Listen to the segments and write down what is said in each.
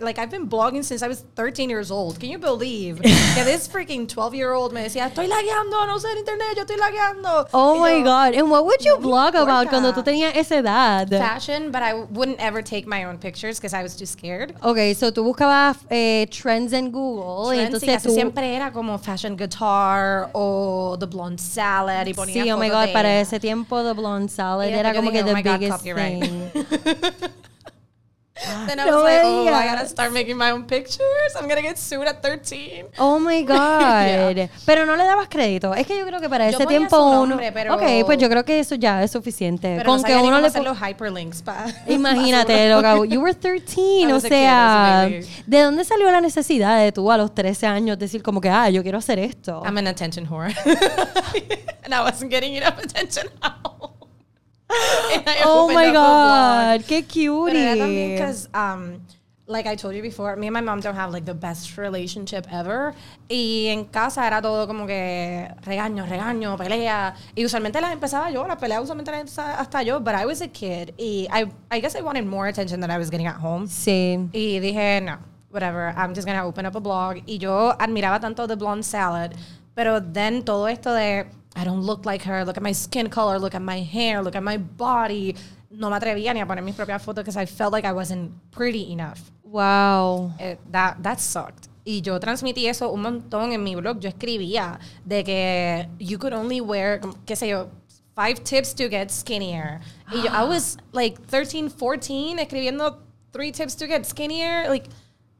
like I've been blogging since I was 13 years old. Can you believe que this freaking 12 year old me decía, estoy lagueando, no sé en internet, yo estoy lagueando. Oh Y my yo, God. And what would you no blog about cuando tú tenías esa edad? Fashion, but I wouldn't ever take my own pictures because I was too scared. Ok, so tú buscabas eh, trends en Google y Trends, y entonces casi tú... siempre era como fashion guitar o the blonde salad y ponía Sí, oh my God, de para ese tiempo The Blonde Salad Y era como que dije, the oh God, biggest copyright. thing. Then I No was like, oh, I digas. gotta start making my own pictures. I'm gonna get sued at 13. Oh my God. Pero no le dabas crédito. Es que yo creo que para Yo ese tiempo su uno. nombre, pero- Ok, pues yo creo que eso ya es suficiente. Pero Con no que uno cómo le hacer los hyperlinks pa- Imagínate, loca, you were 13, I o kid, I sea. ¿de dónde salió la necesidad de tú a los 13 años decir como que, ah, yo quiero hacer esto? I'm an attention whore. and I wasn't getting enough attention I oh my. God, qué cutie. because, um, like I told you before, me and my mom don't have like the best relationship ever. Y en casa era todo como que regaño, regaño, pelea. Y usualmente las empezaba yo, las peleas usualmente las empezaba hasta yo. But I was a kid. Y I, I guess I wanted more attention than I was getting at home. Sí. Y dije, no, whatever, I'm just gonna open up a blog. Y yo admiraba tanto The Blonde Salad, pero then todo esto de, I don't look like her, look at my skin color, look at my hair, look at my body. No me atrevía ni a poner mis propias fotos because I felt like I wasn't pretty enough. Wow. Eh, that, that sucked. Y yo transmití eso un montón en mi blog. Yo escribía de que you could only wear, qué sé yo, five tips to get skinnier. Y yo, I was like 13, 14 escribiendo three tips to get skinnier. Like,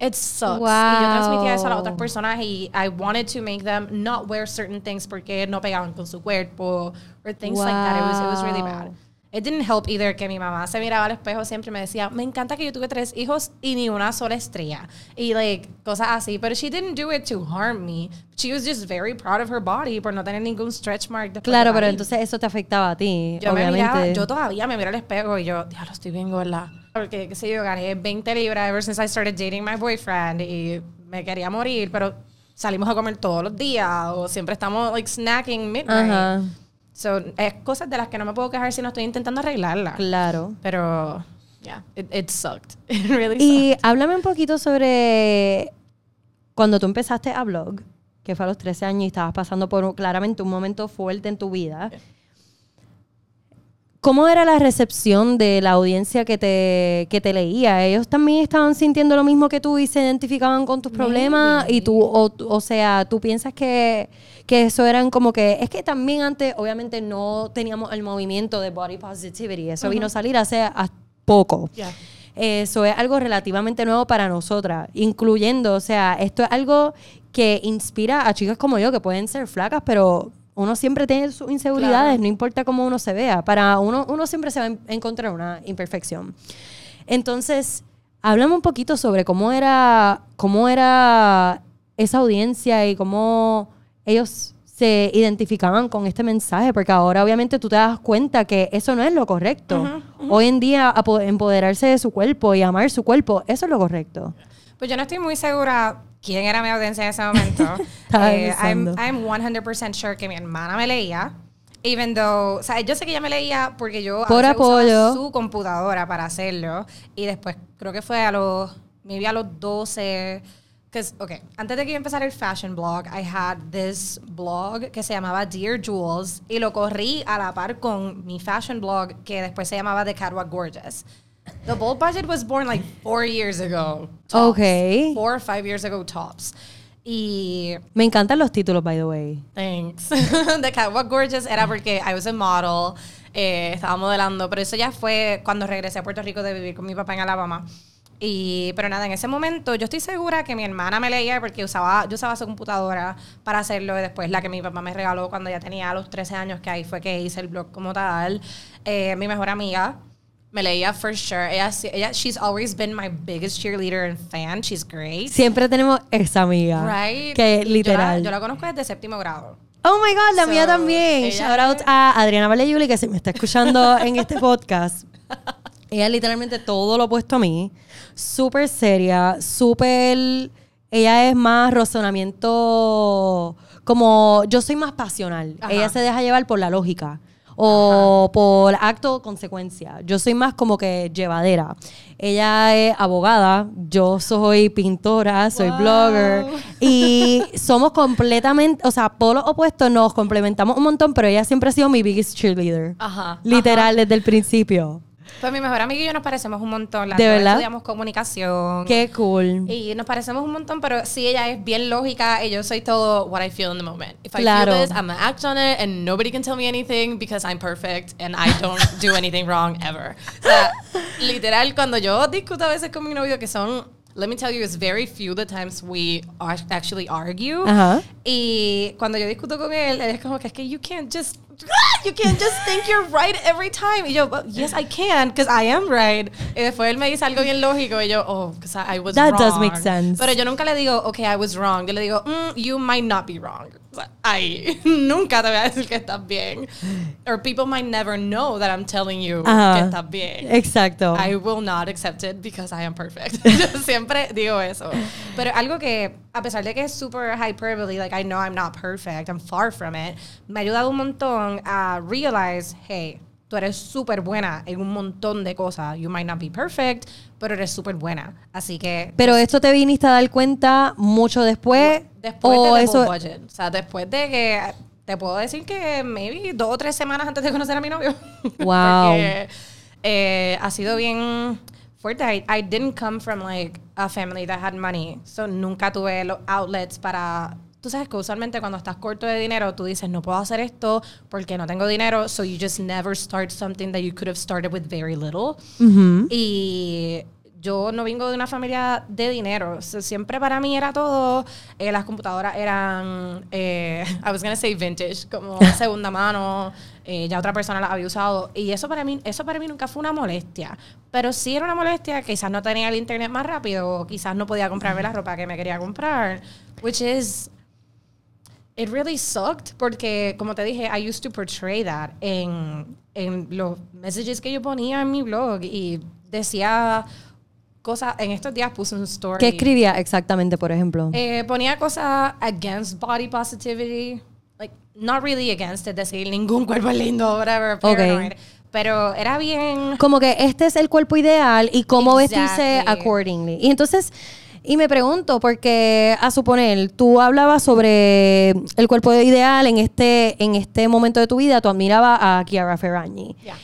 it sucks. Y yo transmitía eso a las Wow. otras personas y I wanted to make them not wear certain things porque no pegaban con su cuerpo or things like that. It was, it was really bad. Wow. It didn't help either que mi mamá se miraba al espejo siempre y me decía, me encanta que yo tuve tres hijos y ni una sola estrella. Y like, cosas así. Pero she didn't do it to harm me. She was just very proud of her body por no tener ningún stretch mark. Claro, pero entonces eso te afectaba a ti, yo me obviamente. miraba, yo todavía me miro al espejo y yo, diablo, estoy bien gorda. Porque, qué sé yo, gané 20 libras ever since I started dating my boyfriend y me quería morir, pero salimos a comer todos los días o siempre estamos like snacking midnight. Ajá, So, es cosas de las que no me puedo quejar si no estoy intentando arreglarla. claro. Pero, yeah, it, it sucked. It really Y sucked. háblame un poquito sobre cuando tú empezaste a blog, que fue a los 13 años y estabas pasando por claramente un momento fuerte en tu vida. ¿Cómo era la recepción de la audiencia que te, que te leía? ¿Ellos también estaban sintiendo lo mismo que tú y se identificaban con tus problemas? Y tú, o, o sea, ¿tú piensas que, que eso eran como que... Es que también antes, obviamente, no teníamos el movimiento de body positivity. Eso vino a salir hace a- poco. Yeah. Eso es algo relativamente nuevo para nosotras, incluyendo, o sea, esto es algo que inspira a chicas como yo, que pueden ser flacas, pero uno siempre tiene sus inseguridades, Claro. no importa cómo uno se vea. Para uno, uno siempre se va a en- encontrar una imperfección. Entonces, háblame un poquito sobre cómo era, cómo era esa audiencia y cómo ellos se identificaban con este mensaje, porque ahora obviamente tú te das cuenta que eso no es lo correcto. Hoy en día empoderarse de su cuerpo y amar su cuerpo, eso es lo correcto. Pues yo no estoy muy segura quién era mi audiencia en ese momento. Eh, I'm. I'm 100% sure que mi hermana me leía. Even though, o sea, yo sé que ella me leía porque yo a Por veces usaba apoyo. su computadora para hacerlo. Y después, creo que fue a los, maybe a los 12. Because, okay, antes de que yo empezara el fashion blog, I had this blog que se llamaba Dear Jules y lo corrí a la par con mi fashion blog que después se llamaba The Catwalk Gorgeous. The Bold Budget was born like four years ago. tops. Okay. Four or five years ago tops. Y Me encantan los títulos, by the way. Thanks. The Catwalk Gorgeous era porque I was a model, eh, estaba modelando, pero eso ya fue cuando regresé a Puerto Rico de vivir con mi papá en Alabama. Y, pero nada, en ese momento yo estoy segura que mi hermana me leía porque usaba, yo usaba su computadora para hacerlo y después la que mi papá me regaló cuando ya tenía los 13 años, que ahí fue que hice el blog como tal. Eh, mi mejor amiga me leía for sure. Ella, ella, she's always been my biggest cheerleader and fan. She's great. Siempre tenemos esa amiga. Right? Que Yo la- literal. Yo la, conozco desde séptimo grado. Oh my God, la So, mía también. ella Shout out a Adriana Valeyuli que se me está escuchando en este podcast. Ella es literalmente todo lo opuesto a mí. Súper seria, súper. Ella es más razonamiento. Como yo soy más pasional. Ajá. Ella se deja llevar por la lógica. O por acto o consecuencia. Yo soy más como que llevadera. Ella es abogada, yo soy pintora, soy Wow. blogger y somos completamente, o sea, polos opuestos, nos complementamos un montón, pero ella siempre ha sido mi biggest cheerleader. Ajá. Literal, desde el principio. Pues mi mejor amiga y yo nos parecemos un montón. Las ¿De verdad? Estudiamos comunicación. Qué cool. Y nos parecemos un montón, pero sí, ella es bien lógica y yo soy todo what I feel in the moment. If I Claro. feel this, I'm gonna act on it and nobody can tell me anything because I'm perfect and I don't do anything wrong ever. O sea, literal, cuando yo discuto a veces con mi novio, que son, let me tell you, it's very few the times we actually argue. Ajá. Y cuando yo discuto con él, él es como que es que you can't just you can't just think you're right every time. Y yo, "But yes, I can, because I am right. Y después él me dice algo bien lógico y yo, oh, because I, was That wrong. does make sense. Pero yo nunca le digo, okay, I was wrong. Yo le digo, mm, you might not be wrong. Ay, nunca te voy a decir que estás bien. Or people might never know that I'm telling you Ajá. que estás bien. Exacto. I will not accept it because I am perfect. Yo siempre digo eso. Pero algo que, a pesar de que es super hyperbole, like I know I'm not perfect, I'm far from it, me ha ayudado un montón a realize, hey, tú eres súper buena en un montón de cosas. You might not be perfect, pero eres súper buena. Así que... Pero esto te viniste a dar cuenta mucho después. Después o de eso. budget. O sea, después de que te puedo decir que maybe dos o tres semanas antes de conocer a mi novio. Wow. Porque eh, ha sido bien fuerte. I, I didn't come from like a family that had money. So nunca tuve los outlets para. Tú sabes que usualmente cuando estás corto de dinero, tú dices, no puedo hacer esto porque no tengo dinero. So you just never start something that you could have started with very little. Y yo no vengo de una familia de dinero. So, siempre para mí era todo. eh, las computadoras eran, eh, I was gonna say vintage, como segunda mano. eh, ya otra persona las había usado. Y eso para mí, eso para mí nunca fue una molestia. Pero sí era una molestia. Quizás no tenía el internet más rápido. O quizás no podía comprarme la ropa que me quería comprar. Which is it really sucked porque, como te dije, I used to portray that en, en los messages que yo ponía en mi blog y decía cosas, en estos días puse un story. ¿Qué escribía exactamente, por ejemplo? Eh, ponía cosas against body positivity, like, not really against it, decir ningún cuerpo es lindo, whatever, paranoid. Pero era bien... Como que este es el cuerpo ideal y cómo vestirse Exactly. accordingly. Y entonces, y me pregunto, porque a suponer, tú hablabas sobre el cuerpo ideal en este, en este momento de tu vida, tú admirabas a Chiara Ferragni. Yeah.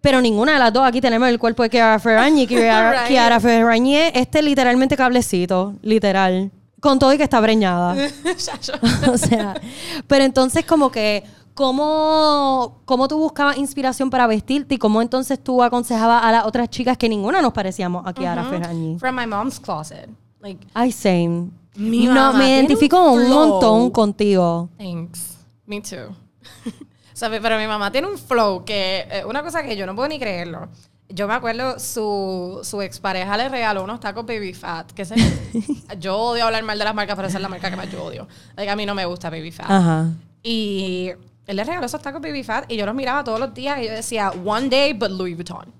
Pero ninguna de las dos aquí tenemos el cuerpo de Chiara Ferragni. Right. Chiara Ferragni es este literalmente cablecito, literal. Con todo y que está preñada. o sea, pero entonces como que, ¿cómo, ¿cómo tú buscabas inspiración para vestirte y cómo entonces tú aconsejabas a las otras chicas que ninguna nos parecíamos a Chiara Ferragni? From my mom's closet. Like, Ay, same. Mi no, me identifico un un montón contigo. Thanks. Me too. ¿Sabes? Pero mi mamá tiene un flow que, eh, una cosa que yo no puedo ni creerlo. Yo me acuerdo, su, su expareja le regaló unos tacos Baby Fat. Que se, yo odio hablar mal de las marcas, pero esa es la marca que más yo odio. Like, a mí no me gusta Baby Fat. Ajá. Y él le regaló esos tacos Baby Fat y yo los miraba todos los días y yo decía, one day, but Louis Vuitton.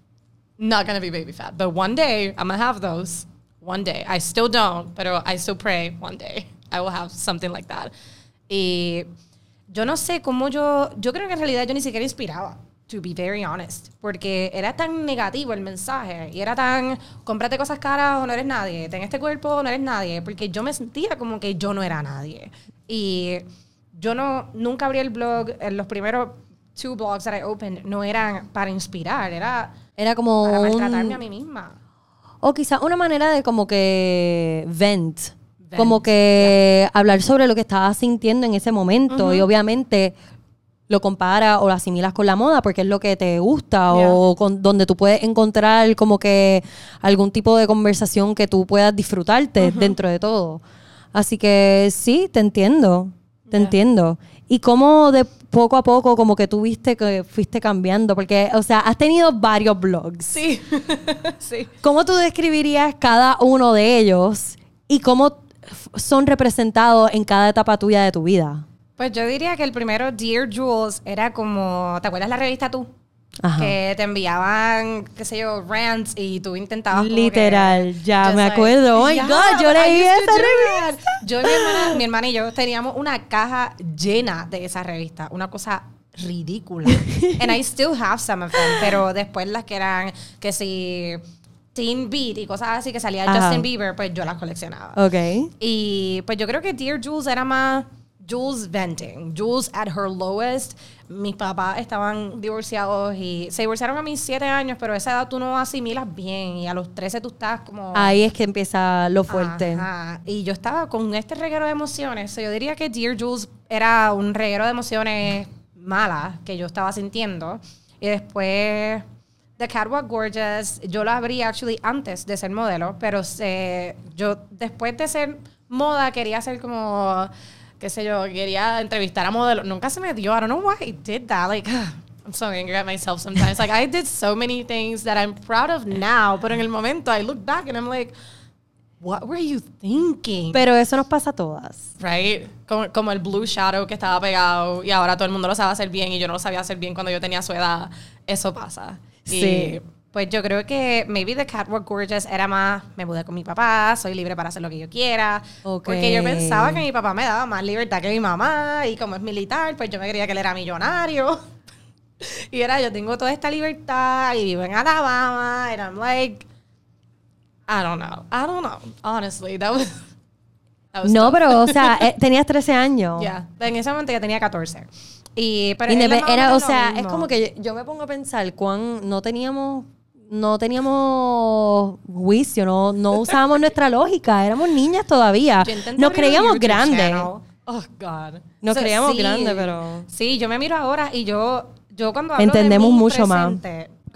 Not gonna be Baby Fat, but one day I'm gonna have those. One day. I still don't, pero I still pray one day I will have something like that. Y yo no sé cómo yo, yo creo que en realidad yo ni siquiera inspiraba, to be very honest, porque era tan negativo el mensaje y era tan, cómprate cosas caras o no eres nadie, ten este cuerpo o no eres nadie, porque yo me sentía como que yo no era nadie. Y yo no, nunca abrí el blog, los primeros two blogs that I opened no eran para inspirar, era Era como para un- maltratarme a mí misma. O quizás una manera de como que vent. Como que hablar sobre lo que estabas sintiendo en ese momento. Y obviamente lo compara o lo asimilas con la moda porque es lo que te gusta o con, donde tú puedes encontrar como que algún tipo de conversación que tú puedas disfrutarte dentro de todo. Así que sí, te entiendo, te Yeah. entiendo. Y cómo de poco a poco como que tú viste que fuiste cambiando, porque, o sea, has tenido varios blogs. Sí, sí. ¿Cómo tú describirías cada uno de ellos y cómo son representados en cada etapa tuya de tu vida? Pues yo diría que el primero, Dear Jules, era como, ¿te acuerdas la revista tú? Ajá. Que te enviaban, qué sé yo, rants y tú intentabas Literal, que- ya me like- acuerdo. Oh my Yeah, God, yo leí esa revista. Yo y mi hermana, mi hermana y yo teníamos una caja llena de esa revista. Una cosa ridículas. And I still have some of them, pero después las que eran, que si Teen Beat y cosas así que salía Ajá. Justin Bieber, pues yo las coleccionaba. Ok. Y pues yo creo que Dear Jules era más Jules venting. Jules at her lowest. Mis papás estaban divorciados y se divorciaron a mis 7 años, pero a esa edad tú no asimilas bien y a los 13 tú estás como... Ahí es que empieza lo fuerte. Ajá. Y yo estaba con este reguero de emociones. So, yo diría que Dear Jules era un reguero de emociones malas que yo estaba sintiendo. Y después The Catwalk Gorgeous, yo la abrí actually antes de ser modelo, pero se, yo después de ser moda quería ser como, qué sé yo, quería entrevistar a modelos. Nunca se me dio. I don't know why I did that. Like, I'm so angry at myself sometimes. Like, I did so many things that I'm proud of now, but en el momento I look back and I'm like, what were you thinking? Pero eso nos pasa a todas. right? Como, como el blue shadow que estaba pegado y ahora todo el mundo lo sabe hacer bien y yo no lo sabía hacer bien cuando yo tenía su edad. Eso pasa. Sí. Y, pues yo creo que maybe The Catwalk Gorgeous era más, me mudé con mi papá, soy libre para hacer lo que yo quiera. Ok. Porque yo pensaba que mi papá me daba más libertad que mi mamá y como es militar, pues yo me creía que él era millonario. y era, yo tengo toda esta libertad y vivo en Alabama and I'm like, I don't know. I don't know. Honestly, that was... that was No, tough. pero, o sea, eh, tenías 13 años. Ya, en ese momento ya tenía 14. Y, pero era, o sea, es como que yo, yo me pongo a pensar cuán no teníamos no teníamos juicio, no, no usábamos nuestra lógica, éramos niñas todavía. Nos creíamos grandes. Oh, God. Nos So, creíamos sí. grandes, pero- Sí, yo me miro ahora y yo, yo cuando hablo Entendemos de mí mucho más.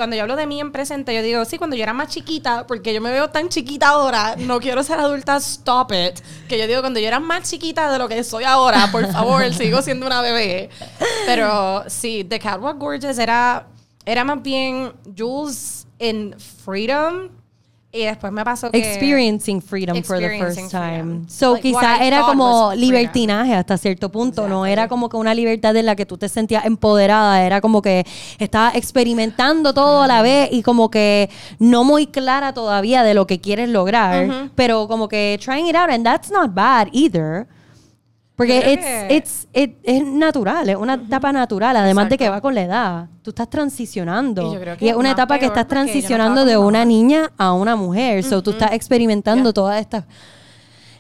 Cuando yo hablo de mí en presente, yo digo, sí, cuando yo era más chiquita, porque yo me veo tan chiquita ahora, no quiero ser adulta, stop it. Que yo digo, cuando yo era más chiquita de lo que soy ahora, por favor, sigo siendo una bebé. Pero sí, The Catwalk Gorgeous era, era más bien Jules in Freedom. Y después me pasó que... Experiencing freedom for the first time. freedom. So Like, what quizá I era como libertinaje hasta cierto punto, no era como que una libertad en la que tú te sentías empoderada, era como que estabas experimentando todo a la vez y como que no muy clara todavía de lo que quieres lograr, pero como que trying it out and that's not bad either. Porque it's, it's, it- es natural, es una etapa natural, además de que Exacto. va con la edad. Tú estás transicionando. Y yo creo que Y es una etapa que estás no transicionando estaba de una niña a una mujer. So, tú estás experimentando todas estas,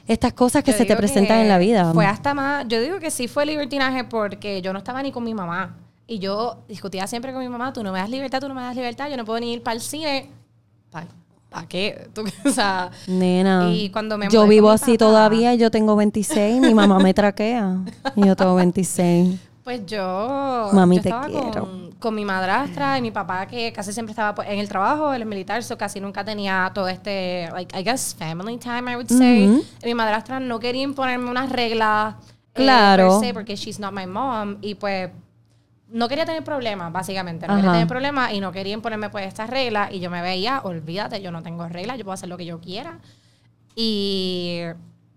estas cosas que Yo se te presentan en la vida. Fue hasta más. Yo digo que sí fue libertinaje porque yo no estaba ni con mi mamá. Y yo discutía siempre con mi mamá: tú no me das libertad, tú no me das libertad, yo no puedo ni ir para el cine. ¿Para qué? Tú- o sea. Nena, Y cuando me yo vivo así papá- todavía, yo tengo 26, mi mamá me traquea y yo tengo 26. Pues yo, Mami, yo te quiero. Con, con mi madrastra y mi papá que casi siempre estaba pues, en el trabajo, él es militar, so casi nunca tenía todo este, like, I guess, family time, I would say. Y mi madrastra no quería imponerme unas reglas. eh, Claro. per se, porque she's not my mom. Y pues no quería tener problemas, básicamente. No Ajá. quería tener problemas y no quería imponerme pues estas reglas. Y yo me veía, olvídate, yo no tengo reglas, yo puedo hacer lo que yo quiera. Y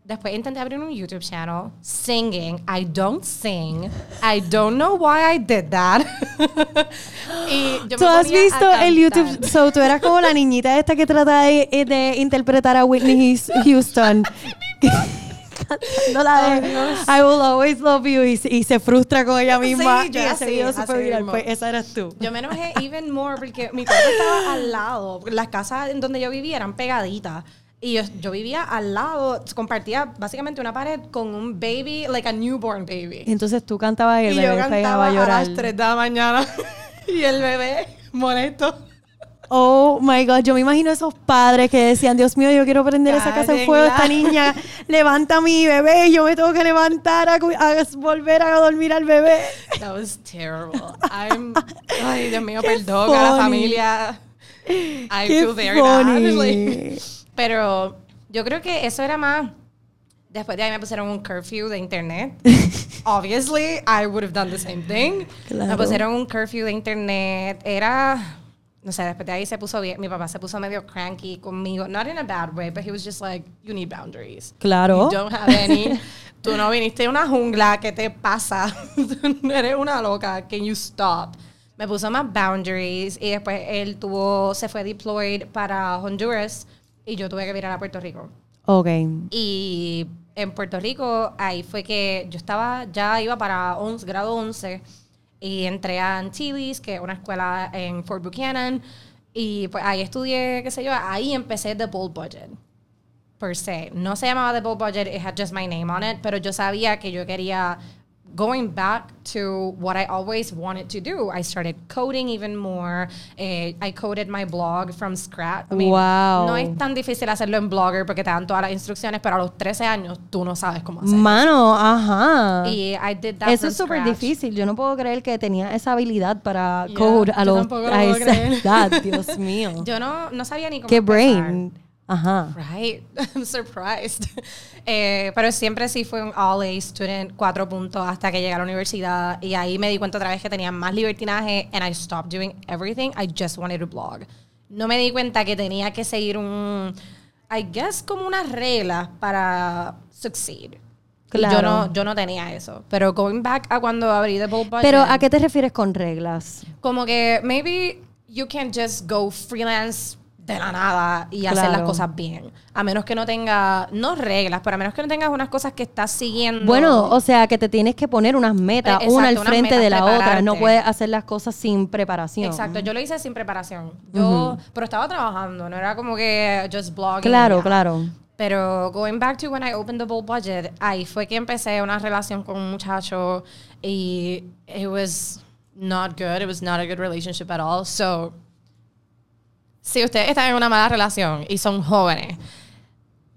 después intenté abrir un YouTube channel singing. I don't sing. I don't know why I did that. y yo ¿Tú me has visto el. YouTube? So, tú eras como la niñita esta que trata de, de interpretar a Whitney Houston. Cantando la de I will always love you y, se- y se frustra con ella misma. Sí, y yo ese así, video fue viral. Pues esa eras tú. Yo me enojé even more porque mi cuarto estaba al lado. Las casas en donde yo vivía eran pegaditas. Y yo, yo vivía al lado, compartía básicamente una pared con un baby, like a newborn baby. Entonces tú cantabas y el Y bebé yo cantaba a a llorar. las 3 de la mañana. y el bebé molesto. Oh my God, yo me imagino esos padres que decían, Dios mío, yo quiero prender esa casa en fuego, esta niña levanta a mi bebé, yo me tengo que levantar a, volver a dormir al bebé. That was terrible. I'm, ay, Dios mío, perdón a la familia. I Qué feel very bad. pero yo creo que eso era más. Después de ahí me pusieron un curfew de internet. Obviously, I would have done the same thing. Me Claro. pusieron un curfew de internet. Era. No sé, después de ahí se puso bien. Mi papá se puso medio cranky conmigo. Not in a bad way, but he was just like, you need boundaries. Claro. You don't have any. Tú no viniste de una jungla, ¿qué te pasa? Tú no eres una loca. Can you stop? Me puso más boundaries y después él tuvo, se fue deployed para Honduras y yo tuve que virar a Puerto Rico. Ok. Y en Puerto Rico, ahí fue que yo estaba, ya iba para 11, grado 11 y entré a Antilles, que es una escuela en Fort Buchanan, y pues ahí estudié, qué sé yo, ahí empecé The Bold Budget, per se. No se llamaba The Bold Budget, it had just my name on it, pero yo sabía que yo quería going back to what I always wanted to do. I started coding even more. Eh, I coded my blog from scratch. I mean, Wow. No es tan difícil hacerlo en Blogger porque te dan todas las instrucciones, pero a los 13 años tú no sabes cómo hacerlo. Mano, ajá. Y I did that Eso es súper difícil. Yo no puedo creer que tenía esa habilidad para Yeah, code a, los, a esa edad. Dios mío. Yo no, no sabía ni cómo Qué empezar. brain. Ajá. Right, I'm surprised. Eh, pero siempre sí fue un all A student, cuatro puntos hasta que llegué a la universidad y ahí me di cuenta otra vez que tenía más libertinaje and I stopped doing everything. I just wanted to blog. No me di cuenta que tenía que seguir un, I guess como unas reglas para succeed. Claro. yo no, yo no tenía eso. Pero going back a cuando abrí The Bold Budget. Pero ¿a qué te refieres con reglas? Como que maybe you can just go freelance de la nada y hacer las cosas bien. A menos que no tenga, no reglas, pero a menos que no tengas unas cosas que estás siguiendo. Bueno, o sea, que te tienes que poner unas metas, una al frente de la otra. No puedes hacer las cosas sin preparación. Exacto, yo lo hice sin preparación. Yo, pero estaba trabajando, no era como que just blogging. Claro, ya. claro. Pero going back to when I opened the Bold Budget, ahí fue que empecé una relación con un muchacho y it was not good. It was not a good relationship at all. So, si ustedes están en una mala relación y son jóvenes,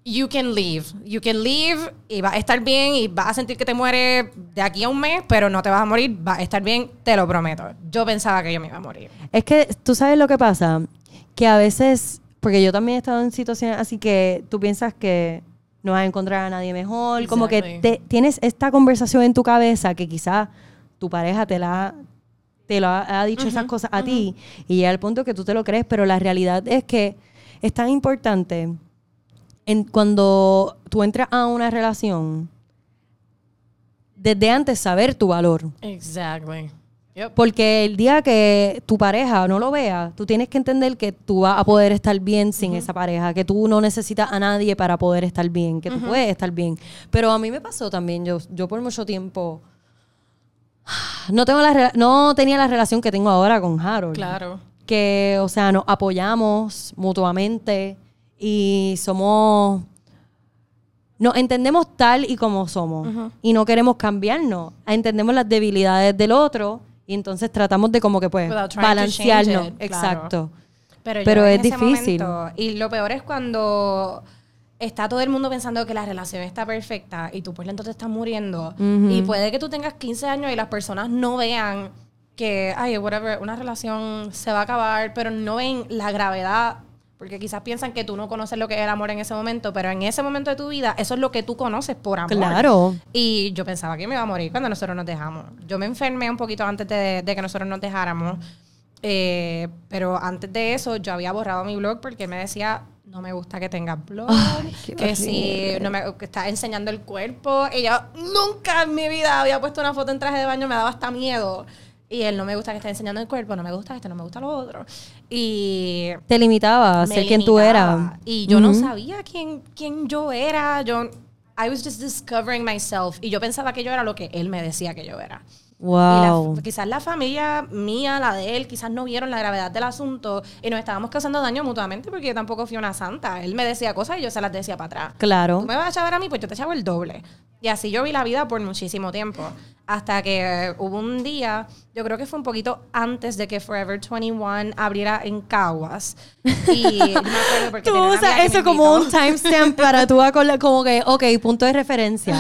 you can leave. You can leave y va a estar bien y vas a sentir que te mueres de aquí a un mes, pero no te vas a morir, va a estar bien, te lo prometo. Yo pensaba que yo me iba a morir. Es que tú sabes lo que pasa, que a veces, porque yo también he estado en situaciones así que tú piensas que no vas a encontrar a nadie mejor, como que te- tienes esta conversación en tu cabeza que quizás tu pareja te la te lo ha, ha dicho esas cosas a ti y llega al punto que tú te lo crees, pero la realidad es que es tan importante en, cuando tú entras a una relación desde antes saber tu valor. Exactly. Yep. Porque el día que tu pareja no lo vea, tú tienes que entender que tú vas a poder estar bien sin esa pareja, que tú no necesitas a nadie para poder estar bien, que tú puedes estar bien. Pero a mí me pasó también, yo, yo por mucho tiempo no, tengo la, no tenía la relación que tengo ahora con Harold. Claro. Que, o sea, nos apoyamos mutuamente y somos... Nos entendemos tal y como somos y no queremos cambiarnos. Entendemos las debilidades del otro y entonces tratamos de como que pues balancearnos. change it, claro. Exacto. Pero, Pero es difícil. momento- y lo peor es cuando está todo el mundo pensando que la relación está perfecta y tú por dentro te estás muriendo. Y puede que tú tengas 15 años y las personas no vean que, ay, whatever, una relación se va a acabar, pero no ven la gravedad. Porque quizás piensan que tú no conoces lo que es el amor en ese momento, pero en ese momento de tu vida, eso es lo que tú conoces por amor. Claro. Y yo pensaba que me iba a morir cuando nosotros nos dejamos. Yo me enfermé un poquito antes de, de que nosotros nos dejáramos. Eh, pero antes de eso, yo había borrado mi blog porque me decía, no me gusta que tengas blog, Ay, que si no me, que estás enseñando el cuerpo. Y yo nunca en mi vida había puesto una foto en traje de baño, me daba hasta miedo. Y él no me gusta que esté enseñando el cuerpo, no me gusta esto, no me gusta lo otro. Y Te limitaba a ser quien tú eras. Y yo no Ujú. sabía quién, quién yo era. Yo, I was just discovering myself. Y yo pensaba que yo era lo que él me decía que yo era. Wow. Y la- quizás la familia mía, la de él, quizás no vieron la gravedad del asunto y nos estábamos causando daño mutuamente porque yo tampoco fui una santa. Él me decía cosas y yo se las decía para atrás. Claro. Tú me vas a echar a mí, pues yo te echaba el doble. Y así yo vi la vida por muchísimo tiempo. Hasta que hubo un día, yo creo que fue un poquito antes de que Forever 21 abriera en Caguas. Y yo me acuerdo porque Tú usas eso como un timestamp para tú como que, ok, punto de referencia.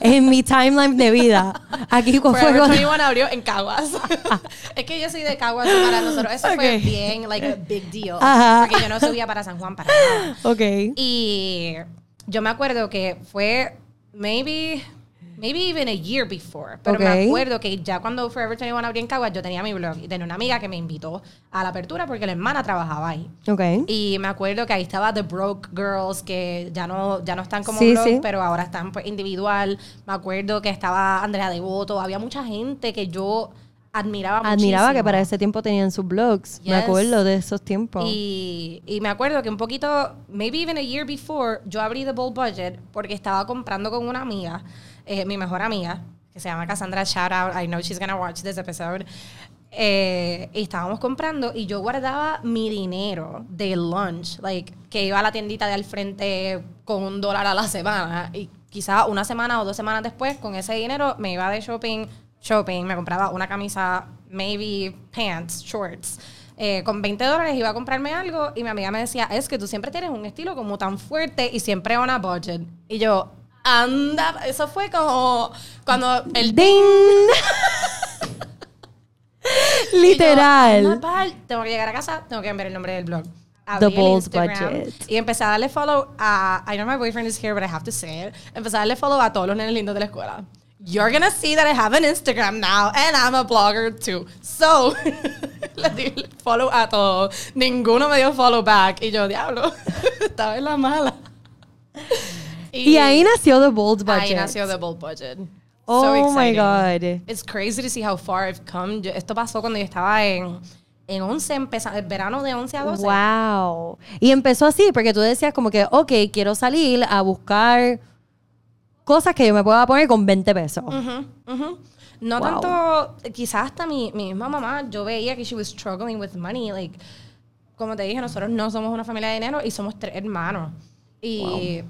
en mi timeline de vida. Aquí fue Forever cuando- 21 abrió en Caguas. es que yo soy de Caguas y para nosotros eso fue Ok. bien, like a big deal. Ajá. Porque yo no subía para San Juan para nada. Ok. Y yo me acuerdo que fue maybe maybe even a year before, pero Ok. me acuerdo que ya cuando Forever 21 abrió en Caguas, yo tenía mi blog y tenía una amiga que me invitó a la apertura porque la hermana trabajaba ahí. Ok. Y me acuerdo que ahí estaba The Broke Girls, que ya no, ya no están como Sí, blog, sí. pero ahora están pues, individual. Me acuerdo que estaba Andrea Devoto, había mucha gente que yo admiraba Admiraba que muchísimo. para ese tiempo tenían sus blogs. Me Yes. acuerdo de esos tiempos. Y, y me acuerdo que un poquito, maybe even a year before, yo abrí The Bold Budget porque estaba comprando con una amiga, eh, mi mejor amiga, que se llama Cassandra Shout Out. I know she's gonna watch this episode. Eh, y estábamos comprando y yo guardaba mi dinero de lunch, like que iba a la tiendita de al frente con un dólar a la semana y quizás una semana o dos semanas después con ese dinero me iba de shopping, shopping, me compraba una camisa, maybe pants, shorts. Eh, con 20 dólares iba a comprarme algo y mi amiga me decía, es que tú siempre tienes un estilo como tan fuerte y siempre on a budget. Y yo, anda, eso fue como cuando el ¡Ding! Literal. Tengo que llegar a casa, tengo que enviar el nombre del blog. The Abrí Bold Budget. Y empecé a darle follow a. I know my boyfriend is here, but I have to say it. Empecé a darle follow a todos los nenes lindos de la escuela. You're gonna see that I have an Instagram now, and I'm a blogger too. So, le di follow a todos. Ninguno me dio follow back. Y yo, diablo, estaba en la mala. Y ahí nació The Bold Budget. Ahí nació The Bold Budget. Oh So my. God. It's crazy to see how far I've come. Yo- esto pasó cuando yo estaba en, en 11, empeza- el verano de 11 a 12. Wow. Y empezó así, porque tú decías como que, ok, quiero salir a buscar cosas que yo me pueda poner con 20 pesos. Ujú, ujú. No Wow. tanto, quizás hasta mi, mi misma mamá, yo veía que she was struggling with money. Like, como te dije, nosotros no somos una familia de dinero y somos tres hermanos. Y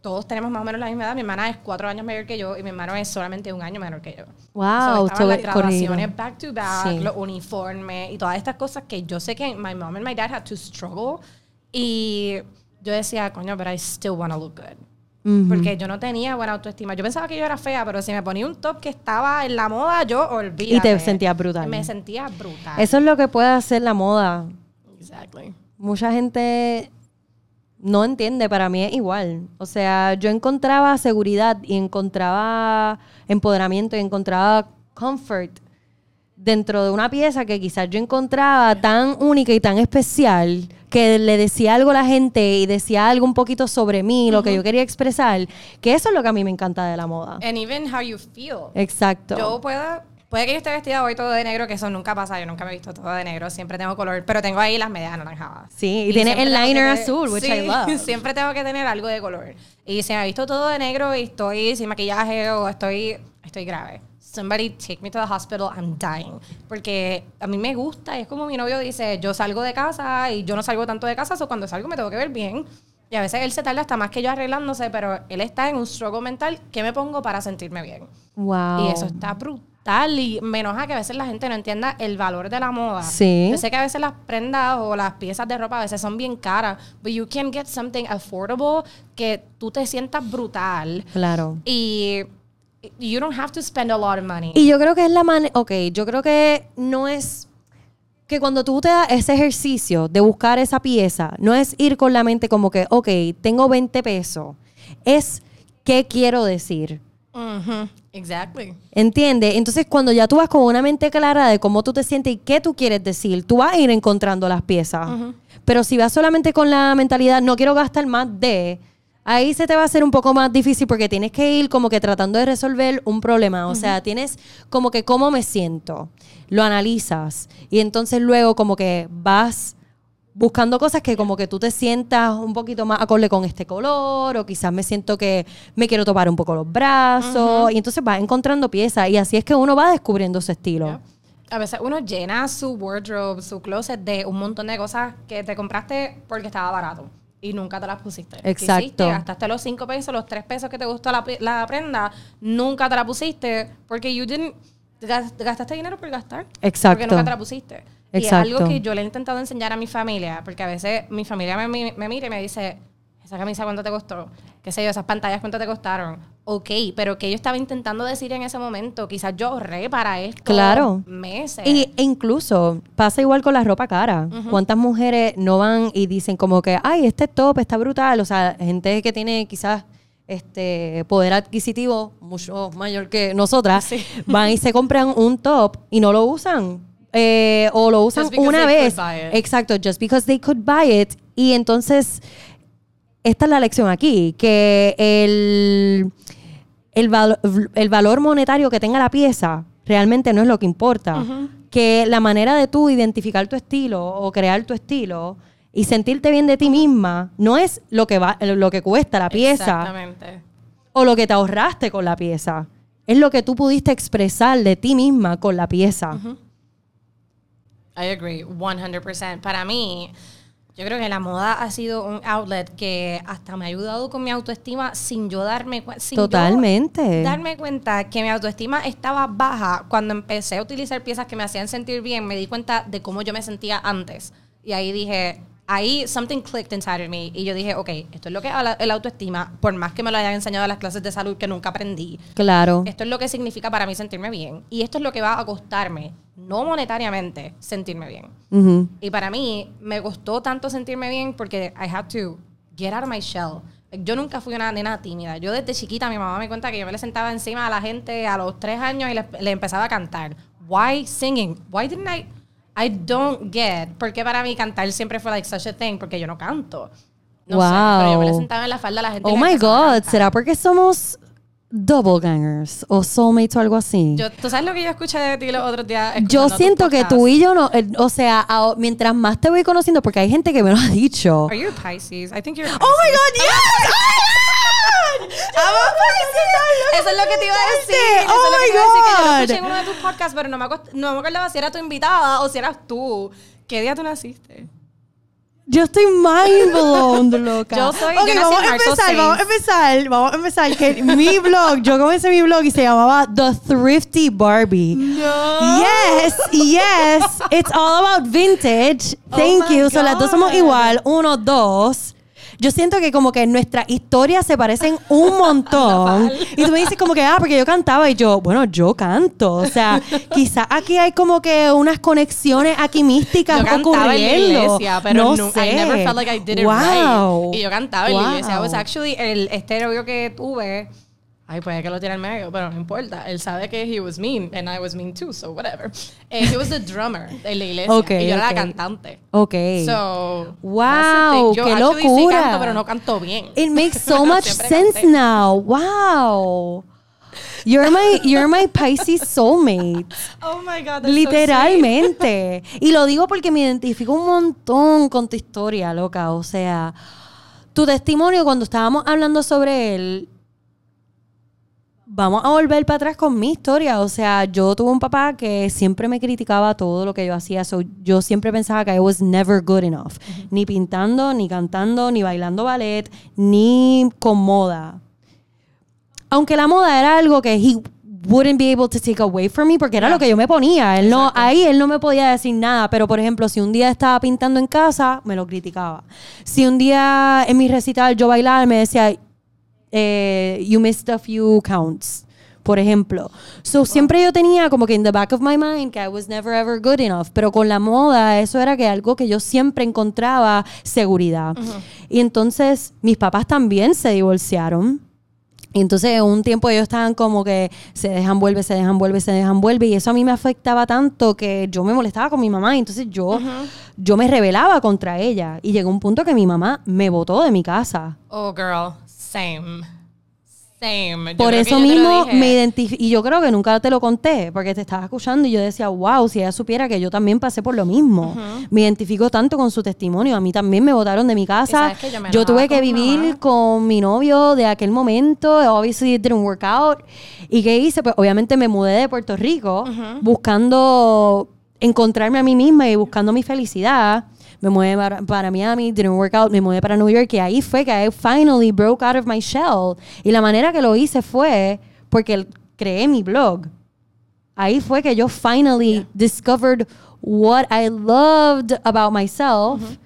todos tenemos más o menos la misma edad. Mi hermana es cuatro años mayor que yo y mi hermano es solamente un año menor que yo. Wow, So, las graduaciones back to back, Sí. los uniformes y todas estas cosas que yo sé que my mom and my dad had to struggle. Y yo decía, coño, but I still want to look good. Ujú. Porque yo no tenía buena autoestima. Yo pensaba que yo era fea, pero si me ponía un top que estaba en la moda, yo olvídate. Y te sentías brutal. Me sentía brutal. Eso es lo que puede hacer la moda. Exactly. Mucha gente no entiende, para mí es igual. O sea, yo encontraba seguridad y encontraba empoderamiento y encontraba comfort dentro de una pieza que quizás yo encontraba tan única y tan especial que le decía algo a la gente y decía algo un poquito sobre mí, lo que yo quería expresar, que eso es lo que a mí me encanta de la moda. And even how you feel. Exacto. Yo pueda, puede que yo esté vestida hoy todo de negro, que eso nunca pasa. Yo nunca me he visto todo de negro. Siempre tengo color, pero tengo ahí las medias anaranjadas. Sí, y tiene siempre el liner azul, which sí, I love. Siempre tengo que tener algo de color. Y si me he visto todo de negro y estoy sin maquillaje o estoy, estoy grave. Somebody take me to the hospital, I'm dying. Porque a mí me gusta, y es como mi novio dice, yo salgo de casa y yo no salgo tanto de casa, o cuando salgo me tengo que ver bien. Y a veces él se tarda hasta más que yo arreglándose, pero él está en un struggle mental. ¿Qué me pongo para sentirme bien? Wow. Y eso está brutal. Y me enoja que a veces la gente no entienda el valor de la moda. Sí. Yo sé que a veces las prendas o las piezas de ropa a veces son bien caras, but you can get something affordable que tú te sientas brutal. Claro. Y you don't have to spend a lot of money. Y yo creo que es la manera, ok, yo creo que no es que cuando tú te das ese ejercicio de buscar esa pieza, no es ir con la mente como que, ok, tengo 20 pesos, es qué quiero decir. Ujú, Exactly. ¿Entiendes? Entonces, cuando ya tú vas con una mente clara de cómo tú te sientes y qué tú quieres decir, tú vas a ir encontrando las piezas. Pero si vas solamente con la mentalidad, no quiero gastar más de, ahí se te va a hacer un poco más difícil porque tienes que ir como que tratando de resolver un problema. O sea, tienes como que cómo me siento, lo analizas y entonces luego como que vas buscando cosas que como que tú te sientas un poquito más acorde con este color o quizás me siento que me quiero topar un poco los brazos y entonces vas encontrando piezas y así es que uno va descubriendo su estilo. A veces uno llena su wardrobe, su closet de un montón de cosas que te compraste porque estaba barato y nunca te las pusiste. ¿Qué Exacto. hiciste? Gastaste los 5 pesos, los 3 pesos que te gustó la, la prenda, nunca te la pusiste porque you didn't, gas- gastaste dinero por gastar. Exacto. Porque nunca te la pusiste. Y es algo que yo le he intentado enseñar a mi familia, porque a veces mi familia me, me, me mira y me dice, esa camisa cuánto te costó, qué sé yo, esas pantallas cuánto te costaron. Ok, pero que yo estaba intentando decir en ese momento, quizás yo ahorré para esto Claro. meses. Y, e incluso pasa igual con la ropa cara. ¿Cuántas mujeres no van y dicen como que, ay, este top está brutal? O sea, gente que tiene quizás este poder adquisitivo mucho mayor que nosotras, Sí. van y se compran un top y no lo usan. Eh, o lo usan una vez. Exacto, just because they could buy it. Y entonces, esta es la lección aquí, que el, el, el valor monetario que tenga la pieza realmente no es lo que importa. Que la manera de tú identificar tu estilo o crear tu estilo y sentirte bien de ti misma no es lo que, va, lo que cuesta la pieza Exactamente. o lo que te ahorraste con la pieza. es lo que tú pudiste expresar de ti misma con la pieza. I agree, 100%. Para mí, yo creo que la moda ha sido un outlet que hasta me ha ayudado con mi autoestima sin yo darme cuenta. Totalmente. Darme cuenta que mi autoestima estaba baja cuando empecé a utilizar piezas que me hacían sentir bien, me di cuenta de cómo yo me sentía antes. Y ahí dije, ahí something clicked inside of me y yo dije, ok, esto es lo que es el autoestima, por más que me lo hayan enseñado en las clases de salud que nunca aprendí. Claro. Esto es lo que significa para mí sentirme bien y esto es lo que va a costarme, no monetariamente, sentirme bien. Ujú. Y para mí me costó tanto sentirme bien porque I had to get out of my shell. Yo nunca fui una nena tímida. Yo desde chiquita mi mamá me cuenta que yo me le sentaba encima a la gente a los tres años y le, le empezaba a cantar. Why singing? Why didn't I? I don't get. Porque para mí cantar siempre fue like such a thing porque yo no canto. No sé, pero yo me le Wow. sentaba en la falda a la gente. Oh my God. ¿será porque somos doppelgangers o soulmates o algo así? Yo, ¿Tú sabes lo que yo escuché de ti los otros días? Yo siento que tú y yo no, eh, o sea, a- mientras más te voy conociendo, porque hay gente que me lo ha dicho. Are you a Pisces? I think you're a Oh my Pisces. God, yes! Oh God! Eso es lo que te iba a decir. Este, Eso oh es lo que te iba a decir, que yo lo God. escuché en uno de tus podcasts, pero no me, no me acordaba si era tu invitada o si eras tú. ¿Qué día tú naciste? Yo estoy mind blown, loca. Yo soy- Ok, yo vamos a empezar, 6. vamos a empezar, vamos a empezar. Que mi blog, yo comencé mi blog y se llamaba The Thrifty Barbie. No. Yes, yes. It's all about vintage. Oh Thank you. So las dos somos God. igual. Uno, dos. Yo siento que como que nuestras historias se parecen un montón. y tú me dices como que, ah, porque yo cantaba y yo, bueno, yo canto. O sea, quizás aquí hay como que unas conexiones aquí místicas Yo cantaba en la ocurriendo. iglesia, pero no no, sé. I never felt like I did it wow. right. Y yo cantaba en la iglesia. I Wow. was actually, el, este novio que tuve, ay, puede que lo tire al medio, pero no importa. Él sabe que he was mean, and I was mean too, so whatever. Eh, he was the drummer en la iglesia, y yo era la cantante. Ok. So, Wow. Yo qué actually sí locura. canto, pero no canto bien. It makes so much sense canté. now. Wow. You're my, you're my Pisces soulmate. Oh my God, that's so sweet. Literalmente. y lo digo porque me identifico un montón con tu historia, loca. O sea, tu testimonio cuando estábamos hablando sobre él, vamos a volver para atrás con mi historia. O sea, yo tuve un papá que siempre me criticaba todo lo que yo hacía. So, yo siempre pensaba que I was never good enough. Ni pintando, ni cantando, ni bailando ballet, ni con moda. Aunque la moda era algo que he wouldn't be able to take away from me porque era Yeah. lo que yo me ponía. Él no, Exacto. ahí él no me podía decir nada. Pero, por ejemplo, si un día estaba pintando en casa, me lo criticaba. Si un día en mi recital yo bailaba, me decía, eh, you missed a few counts. Por ejemplo. So, siempre yo tenía como que in the back of my mind que I was never ever good enough. Pero con la moda, eso era que algo que yo siempre encontraba seguridad. Y entonces, mis papás también se divorciaron. Y entonces en un tiempo ellos estaban como que se dejan vuelve, se dejan vuelve, se dejan vuelve. Y eso a mí me afectaba tanto que yo me molestaba con mi mamá. Y entonces yo, yo me rebelaba contra ella. Y llegó un punto que mi mamá me botó de mi casa. Oh, girl, same. Same. Yo Por eso mismo me identifico. Y yo creo que nunca te lo conté, porque te estaba escuchando y yo decía, wow, si ella supiera que yo también pasé por lo mismo. Me identifico tanto con su testimonio. A mí también me botaron de mi casa. yo tuve que vivir mamá. con mi novio de aquel momento. Obviously, it didn't work out. ¿Y qué hice? Pues obviamente me mudé de Puerto Rico buscando encontrarme a mí misma y buscando mi felicidad. Me mudé para, para Miami, didn't work out, me mudé para New York y ahí fue que I finally broke out of my shell. Y la manera que lo hice fue porque creé mi blog. Ahí fue que yo finally discovered what I loved about myself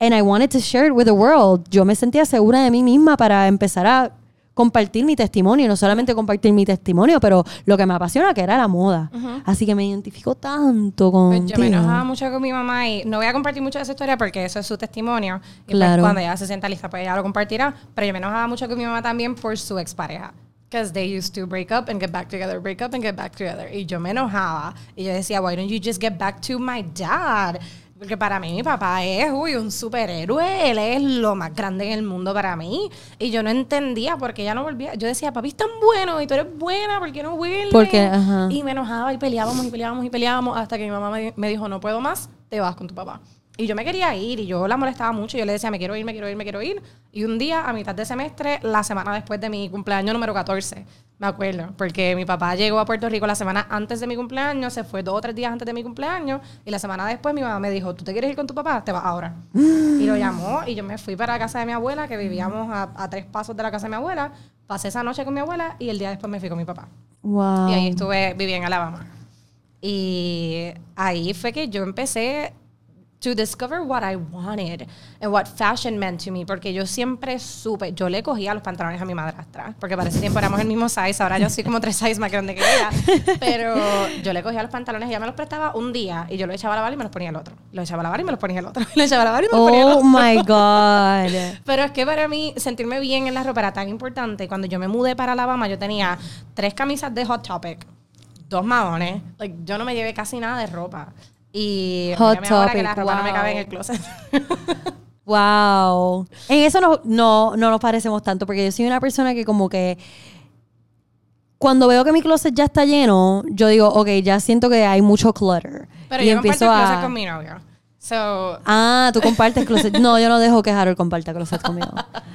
and I wanted to share it with the world. Yo me sentía segura de mí misma para empezar a compartir mi testimonio, no solamente compartir mi testimonio, pero lo que me apasiona que era la moda. Así que me identifico tanto con Pues yo me enojaba mucho con mi mamá y no voy a compartir mucho de esa historia porque eso es su testimonio. Y pues Claro. cuando ella se sienta lista, pues ella lo compartirá. Pero yo me enojaba mucho con mi mamá también por su expareja. Because they used to break up and get back together, break up and get back together. Y yo me enojaba. Y yo decía, why don't you just get back to my dad? Porque para mí mi papá es uy, un superhéroe. Él es lo más grande en el mundo para mí. Y yo no entendía por qué ella no volvía. Yo decía, papi es tan bueno y tú eres buena, ¿por qué no vuelves? Porque, ajá. Y me enojaba y peleábamos y peleábamos y peleábamos hasta que mi mamá me, me dijo, no puedo más, te vas con tu papá. Y yo me quería ir y yo la molestaba mucho. Yo le decía, me quiero ir, me quiero ir, me quiero ir. Y un día, a mitad de semestre, la semana después de mi cumpleaños número 14, me acuerdo, porque mi papá llegó a Puerto Rico la semana antes de mi cumpleaños, se fue dos o tres días antes de mi cumpleaños, y la semana después mi mamá me dijo, ¿tú te quieres ir con tu papá? Te vas ahora. y lo llamó y yo me fui para la casa de mi abuela, que vivíamos a, a tres pasos de la casa de mi abuela. Pasé esa noche con mi abuela y el día después me fui con mi papá. Wow. Y ahí estuve, viví en Alabama. Y ahí fue que yo empecé to discover what I wanted and what fashion meant to me, porque yo siempre supe, yo le cogía los pantalones a mi madrastra, porque para ese tiempo éramos el mismo size, ahora yo soy como tres sizes más grande que ella, pero yo le cogía los pantalones, ella me los prestaba un día y yo lo echaba a lavar y me los ponía el otro, lo echaba a lavar y me los ponía el otro, lo echaba a lavar y me los ponía el Oh otro. my God. Pero es que para mí sentirme bien en la ropa era tan importante. Cuando yo me mudé para Alabama, yo tenía tres camisas de Hot Topic, dos maones. Like, yo no me llevé casi nada de ropa. Y Hot mírame ahora que la Topic, ropa no me cabe en wow. el closet. Wow. En eso no, no, no nos parecemos tanto, porque yo soy una persona que como que cuando veo que mi closet ya está lleno, yo digo, ok, ya siento que hay mucho clutter. Pero y yo comparto empiezo el closet a... con mi novio. So, Ah, tú compartes closet. No, yo no dejo que Harold comparta closet conmigo.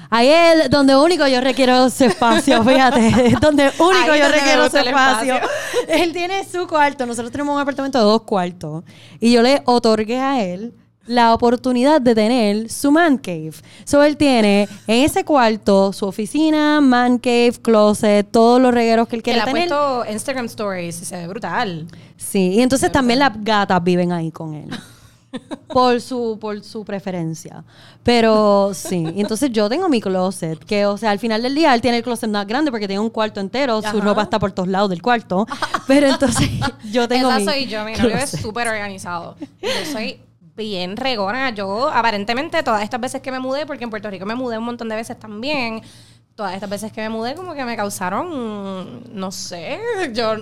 Ahí es donde único yo requiero su espacio, fíjate. Es donde único Ahí yo donde requiero su espacio. espacio. Él tiene su cuarto. Nosotros tenemos un apartamento de dos cuartos. Y yo le otorgué a él la oportunidad de tener su man cave. So él tiene en ese cuarto su oficina, man cave, closet, todos los regueros que él que quiere le ha puesto Instagram Stories se ve brutal. Sí, y entonces también las gatas viven ahí con él. Por su, por su preferencia. Pero sí, entonces yo tengo mi closet, que o sea, al final del día él tiene el closet más grande porque tiene un cuarto entero, su ropa está por todos lados del cuarto, pero entonces yo tengo Esa mi soy yo, mi novio es súper organizado. Yo soy bien regona. Yo, aparentemente, todas estas veces que me mudé, porque en Puerto Rico me mudé un montón de veces también, todas estas veces que me mudé como que me causaron, no sé, yo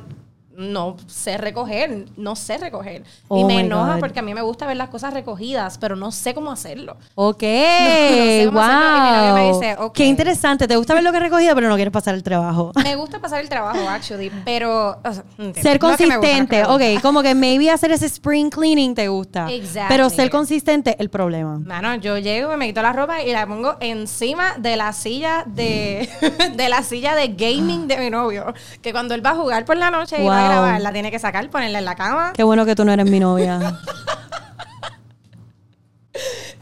no sé recoger, no sé recoger. y Oh me my enoja God. porque a mí me gusta ver las cosas recogidas, pero no sé cómo hacerlo. Ok, sé cómo wow. hacerlo, y me dice, ok. Qué interesante, te gusta ver lo que he recogido, pero no quieres pasar el trabajo. Me gusta pasar el trabajo, actually, pero... o sea. Ser No me no consistente, me gusta. ok, como que maybe hacer ese spring cleaning te gusta. Exactly. Pero ser consistente, el problema. Mano, yo llego, me quito la ropa y la pongo encima de la silla de, de la silla de gaming de mi novio. Que cuando él va a jugar por la noche y va grabar, la tiene que sacar, ponerla en la cama. Qué bueno que tú no eres mi novia.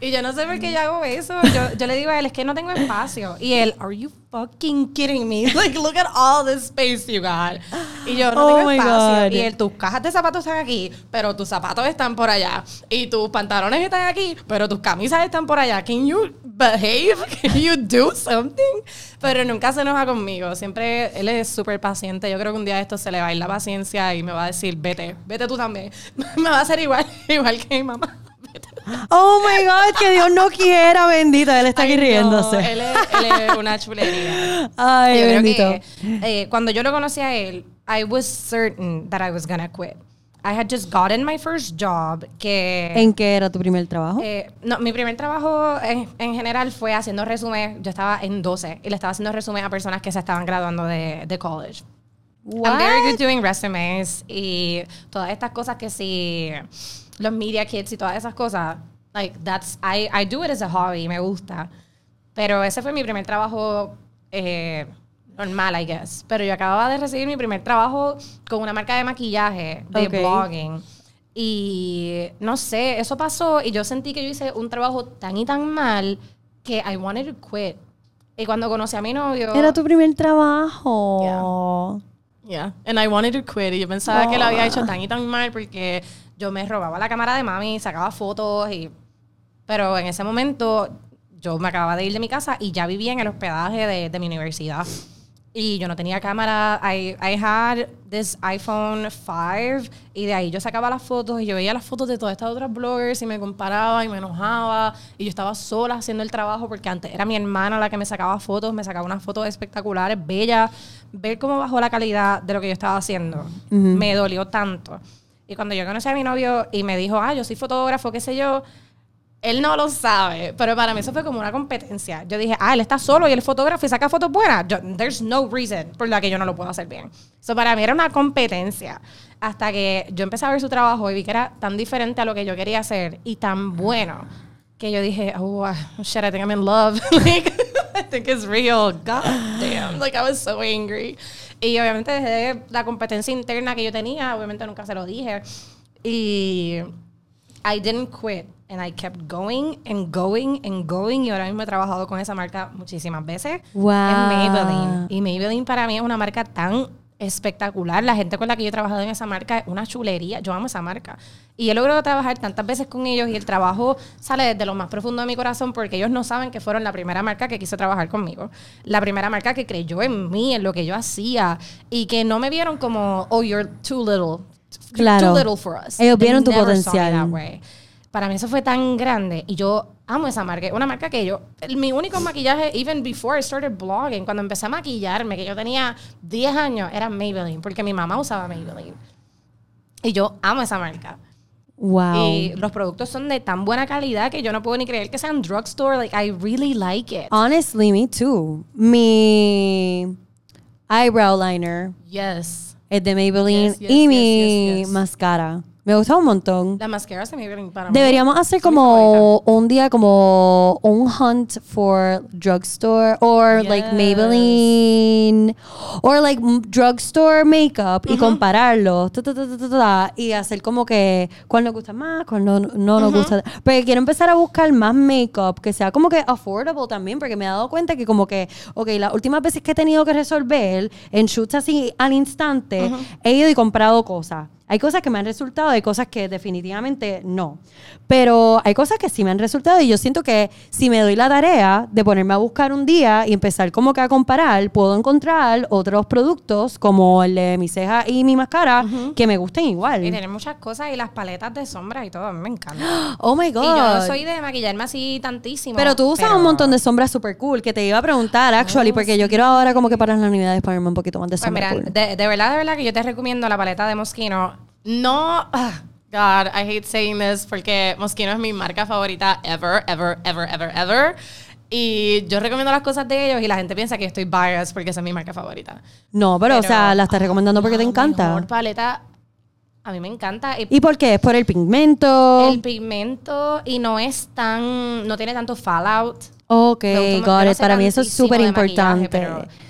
Y yo no sé por qué yo hago eso. Yo, yo le digo a él, es que no tengo espacio. Y él, are you fucking kidding me? Like, look at all the space you got. Y yo, no Oh tengo espacio. God. Y él, tus cajas de zapatos están aquí, pero tus zapatos están por allá. Y tus pantalones están aquí, pero tus camisas están por allá. Can you behave? Can you do something? Pero nunca se enoja conmigo. Siempre, él es súper paciente. Yo creo que un día de esto se le va a ir la paciencia y me va a decir, vete, vete tú también. me va a hacer igual, igual que mi mamá. Oh my God, que Dios no quiera, bendito. Él está aquí Ay, no, riéndose. él, es, él es una chulería. Ay, yo creo bendito. que eh, cuando yo lo conocí a él, I was certain that I was gonna quit. I had just gotten my first job que... ¿En qué era tu primer trabajo? eh, no, mi primer trabajo en, en general fue haciendo resumen. Yo estaba en 12 y le estaba haciendo resumen a personas que se estaban graduando de, de college. I'm very good doing resumes y todas estas cosas que si los media kits y todas esas cosas, like that's I, I do it as a hobby, me gusta. Pero ese fue mi primer trabajo eh, normal, I guess. Pero yo acababa de recibir mi primer trabajo con una marca de maquillaje, de Ok. blogging. Y no sé, eso pasó y yo sentí que yo hice un trabajo tan y tan mal que I wanted to quit. Y cuando conocí a mi novio... Era tu primer trabajo. Yeah, and I wanted to quit. Y yo pensaba que lo había hecho tan y tan mal porque yo me robaba la cámara de mami, sacaba fotos y... Pero en ese momento yo me acababa de ir de mi casa y ya vivía en el hospedaje de, de mi universidad. Y yo no tenía cámara. I, I had this iPhone 5 y de ahí yo sacaba las fotos y yo veía las fotos de todas estas otras bloggers y me comparaba y me enojaba. Y yo estaba sola haciendo el trabajo porque antes era mi hermana la que me sacaba fotos, me sacaba unas fotos espectaculares, bellas. Ver cómo bajó la calidad de lo que yo estaba haciendo me dolió tanto. Y cuando yo conocí a mi novio y me dijo, ah, yo soy fotógrafo, qué sé yo, Él no lo sabe, pero para mí eso fue como una competencia. Yo dije, ah, él está solo y él es fotógrafo y saca fotos buenas. Yo, there's no reason por la que yo no lo puedo hacer bien. Eso para mí era una competencia. Hasta que yo empecé a ver su trabajo y vi que era tan diferente a lo que yo quería hacer y tan bueno que yo dije, oh, uh, shit, I think I'm in love. like, I think it's real. God damn. Like, I was so angry. Y obviamente desde la competencia interna que yo tenía, obviamente nunca se lo dije. Y I didn't quit. And I kept going and going and going. Y ahora mismo he trabajado con esa marca muchísimas veces. Wow. En Maybelline. Y Maybelline para mí es una marca tan espectacular. La gente con la que yo he trabajado en esa marca es una chulería. Yo amo esa marca. Y he logrado trabajar tantas veces con ellos y el trabajo sale desde lo más profundo de mi corazón porque ellos no saben que fueron la primera marca que quiso trabajar conmigo. La primera marca que creyó en mí, en lo que yo hacía y que no me vieron como, oh, you're too little. Claro. Too little for us. Ellos They vieron tu potencial. Para mí eso fue tan grande y yo amo esa marca. Una marca que yo, el- mi único maquillaje, even before I started blogging, cuando empecé a maquillarme, que yo tenía 10 años, era Maybelline, porque mi mamá usaba Maybelline. Y yo amo esa marca. Wow. Y los productos son de tan buena calidad que yo no puedo ni creer que sean drugstore. Like, I really like it. Honestly, me too. Mi eyebrow liner Yes. es de Maybelline Yes, yes, y yes, mi mascara. Me gusta un montón. Las mascaras de Maybelline para mí. Deberíamos hacer como un día como un hunt for drugstore or like Yes. Maybelline or like drugstore makeup y compararlos ta, ta, ta, ta, ta, y hacer como que cuál nos gusta más, cuál no, no nos gusta. Porque quiero empezar a buscar más makeup que sea como que affordable también porque me he dado cuenta que como que, ok, las últimas veces que he tenido que resolver en shoots así al instante, he ido y comprado cosas. Hay cosas que me han resultado, hay cosas que definitivamente no. Pero hay cosas que sí me han resultado y yo siento que si me doy la tarea de ponerme a buscar un día y empezar como que a comparar, puedo encontrar otros productos como el de mi ceja y mi máscara que me gusten igual. Y tiene muchas cosas y las paletas de sombra y todo. A mí me encanta. Oh my God. Y yo no soy de maquillarme así tantísimo. Pero tú usas pero- un montón de sombras super cool que te iba a preguntar, actually, porque yo quiero ahora como que para las navidades ponerme un poquito más de Pues sombra mira, cool. de, de verdad, de verdad que yo te recomiendo la paleta de Moschino. No, ah, God, I hate saying this porque Moschino es mi marca favorita ever, ever, ever, ever, ever. Y yo recomiendo las cosas de ellos y la gente piensa que estoy biased porque esa es mi marca favorita. No, pero, o Pero- sea, la estás recomendando porque te La encanta. mejor paleta, a mí me encanta. Y ¿Y por qué? ¿Es por el pigmento? el pigmento y no es tan, no tiene tanto fallout. Ok, got it. Para mí eso es súper importante.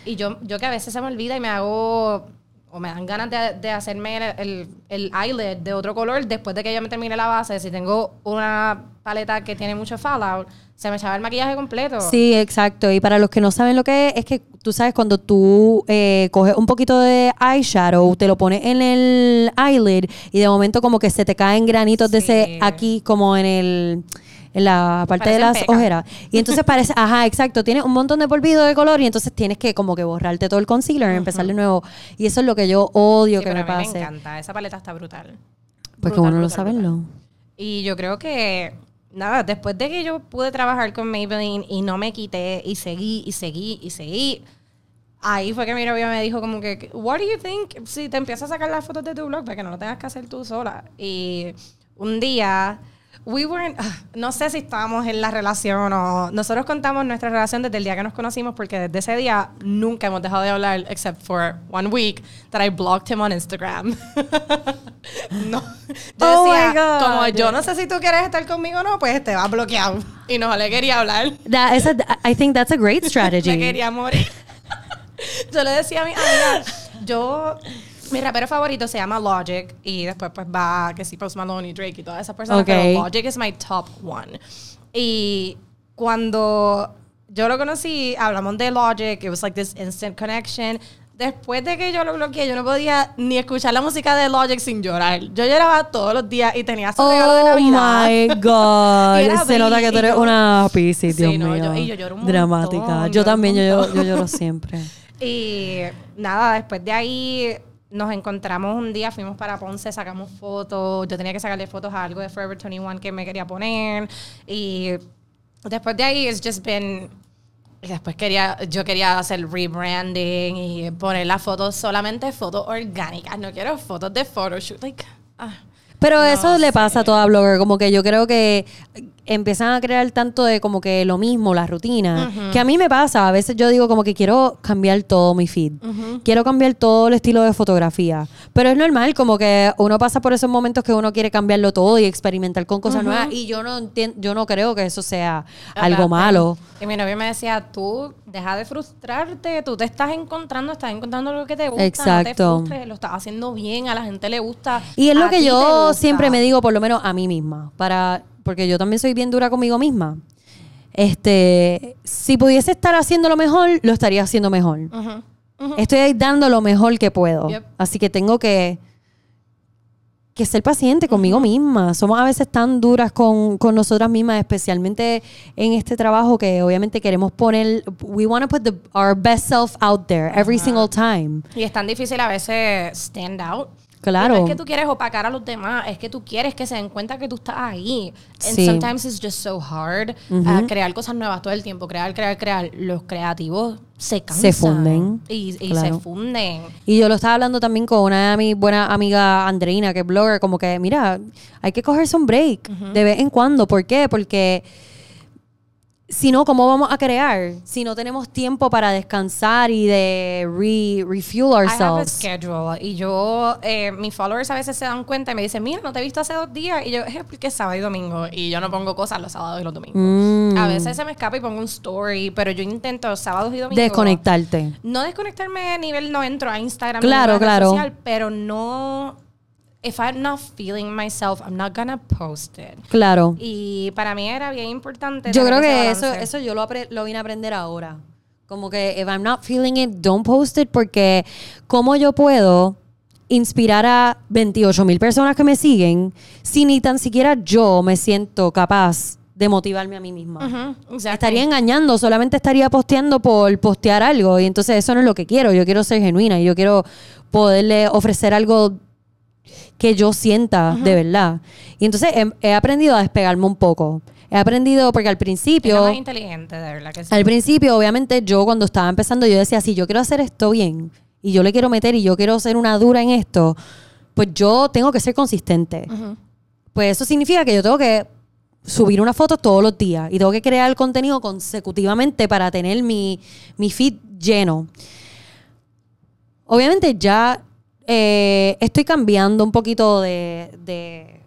Y yo, yo que a veces se me olvida y me hago, o me dan ganas de, de hacerme el, el, el eyelid de otro color después de que yo me termine la base. Si tengo una paleta que tiene mucho fallout, se me echaba el maquillaje completo. Sí, exacto. Y para los que no saben lo que es, es que tú sabes cuando tú eh, coges un poquito de eyeshadow, te lo pones en el eyelid y de momento como que se te caen granitos de ese aquí como en el en la parte de las ojeras. Y entonces parece, ajá, exacto, tienes un montón de polvido de color y entonces tienes que como que borrarte todo el concealer y empezar de nuevo. Y eso es lo que yo odio Sí, que pero me a mí pase. me encanta. Esa paleta está brutal. Porque Brutal, uno lo brutal, sabe. ¿no? Y yo creo que, nada, después de que yo pude trabajar con Maybelline y no me quité y seguí y seguí y seguí, ahí fue que mi novio me dijo como que, what do you think si te empiezas a sacar las fotos de tu blog para que no lo tengas que hacer tú sola? Y un día, we weren't, no sé si estábamos en la relación o nosotros contamos nuestra relación desde el día que nos conocimos porque desde ese día nunca hemos dejado de hablar except for one week that I blocked him on Instagram. no. Yo Oh decía, como yo no sé si tú quieres estar conmigo o no, pues te vas bloqueado. Y no le quería hablar. That is a- I think that's a great strategy. quería morir. yo le decía a mi amiga, yo, mi rapero favorito se llama Logic y después pues va que sí Post Malone y Drake y todas esas personas, pero Logic es my top one. Y cuando yo lo conocí, hablamos de Logic, it was like this instant connection. Después de que yo lo bloqueé, yo no podía ni escuchar la música de Logic sin llorar. Yo lloraba todos los días y tenía su regalo de Oh Navidad. my God. Se nota que tú eres yo- una Pisces, Sí, Dios no, mío. yo- y yo lloro un Dramática. montón, yo lloro también, yo, yo lloro siempre. Y nada, después de ahí nos encontramos un día, fuimos para Ponce, sacamos fotos. Yo tenía que sacarle fotos a algo de Forever 21 que me quería poner. Y después de ahí, it's just been. y Después quería, yo quería hacer rebranding y poner las fotos solamente fotos orgánicas. No quiero fotos de photoshoot. Like, ah. Pero No eso le sé. pasa a toda blogger, como que yo creo que empiezan a crear tanto de como que lo mismo, la rutina, que a mí me pasa, a veces yo digo como que quiero cambiar todo mi feed, quiero cambiar todo el estilo de fotografía, pero es normal como que uno pasa por esos momentos que uno quiere cambiarlo todo y experimentar con cosas nuevas y yo no entiendo, yo no creo que eso sea algo malo. Y mi novio me decía, tú deja de frustrarte, tú te estás encontrando, estás encontrando lo que te gusta, no Exacto. te frustres, lo estás haciendo bien, a la gente le gusta. Y es lo que te yo siempre me digo, por lo menos a mí misma, para porque yo también soy bien dura conmigo misma. Este, si pudiese estar haciendo lo mejor, lo estaría haciendo mejor. Ujú. Estoy ahí dando lo mejor que puedo. Yep. Así que tengo que que ser paciente conmigo misma. Somos a veces tan duras con, con nosotras mismas, especialmente en este trabajo que obviamente queremos poner, we want to put the, our best self out there every single time. Y es tan difícil a veces stand out. Claro. No es que tú quieres opacar a los demás, es que tú quieres que se den cuenta que tú estás ahí. And Sí. sometimes it's just so hard uh, crear cosas nuevas todo el tiempo, crear, crear, crear. Los creativos se cansan. Se funden. Y, y Claro. se funden. Y yo lo estaba hablando también con una de mi buena amiga Andreina, que es blogger, como que, mira, hay que cogerse un break de vez en cuando. ¿Por qué? Porque si no, ¿cómo vamos a crear? Si no tenemos tiempo para descansar y de re- refuel I have a ourselves. schedule. Y yo, eh, mis followers a veces se dan cuenta y me dicen, mira, no te he visto hace dos días. Y yo, es porque es sábado y domingo. Y yo no pongo cosas los sábados y los domingos. Mm. A veces se me escapa y pongo un story, pero yo intento sábados y domingos. Desconectarte. No desconectarme a nivel, no entro a Instagram. Claro, claro. social, pero no. If I'm not feeling myself, I'm not gonna post it. Claro. Y para mí era bien importante. Yo creo que eso, eso yo lo, vine a aprender ahora. Como que, if I'm not feeling it, don't post it, porque ¿cómo yo puedo inspirar a 28 mil personas que me siguen si ni tan siquiera yo me siento capaz de motivarme a mí misma? Ujú, exactly. Estaría engañando, solamente estaría posteando por postear algo y entonces eso no es lo que quiero. Yo quiero ser genuina y yo quiero poderle ofrecer algo que yo sienta de verdad. Y entonces he, he aprendido a despegarme un poco. He aprendido porque al principio... más inteligente, de verdad que sí. Al principio, obviamente, yo cuando estaba empezando, yo decía, si yo quiero hacer esto bien y yo le quiero meter y yo quiero ser una dura en esto, pues yo tengo que ser consistente. Pues eso significa que yo tengo que subir una foto todos los días y tengo que crear el contenido consecutivamente para tener mi, mi feed lleno. Obviamente ya eh, estoy cambiando un poquito de, de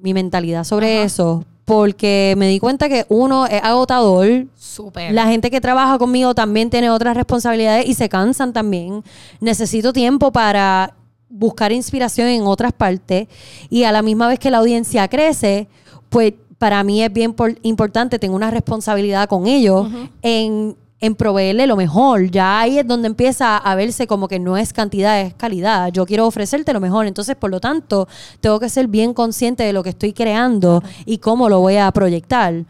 mi mentalidad sobre eso porque me di cuenta que uno es agotador, Súper. la gente que trabaja conmigo también tiene otras responsabilidades y se cansan también. Necesito tiempo para buscar inspiración en otras partes y a la misma vez que la audiencia crece, pues para mí es bien por- importante, tengo una responsabilidad con ellos en, en proveerle lo mejor. Ya ahí es donde empieza a verse como que no es cantidad, es calidad. Yo quiero ofrecerte lo mejor. Entonces, por lo tanto, tengo que ser bien consciente de lo que estoy creando y cómo lo voy a proyectar.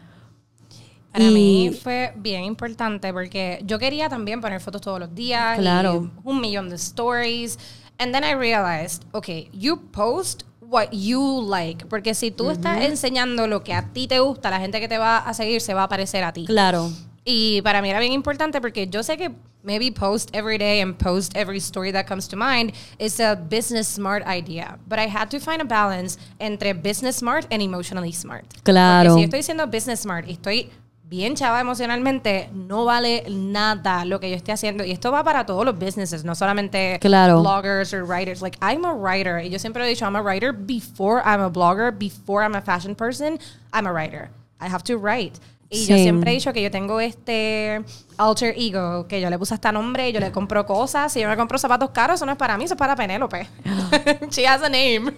Para Y- mí fue bien importante porque yo quería también poner fotos todos los días. Claro. Y un millón de stories. And then I realized, okay, you post what you like. Porque si tú estás enseñando lo que a ti te gusta, la gente que te va a seguir se va a parecer a ti. Claro. Y para mí era bien importante porque yo sé que maybe post every day and post every story that comes to mind is a business smart idea. But I had to find a balance entre business smart and emotionally smart. Claro. Porque si estoy diciendo business smart y estoy bien chava emocionalmente, no vale nada lo que yo esté haciendo. Y esto va para todos los businesses, no solamente Claro. bloggers or writers. Like, I'm a writer. Y yo siempre he dicho, I'm a writer before I'm a blogger, before I'm a fashion person, I'm a writer. I have to write. Y yo siempre he dicho que yo tengo este alter ego, que yo le puse hasta nombre, yo le compro cosas. Si yo me compro zapatos caros, eso no es para mí, eso es para Penélope. She has a name.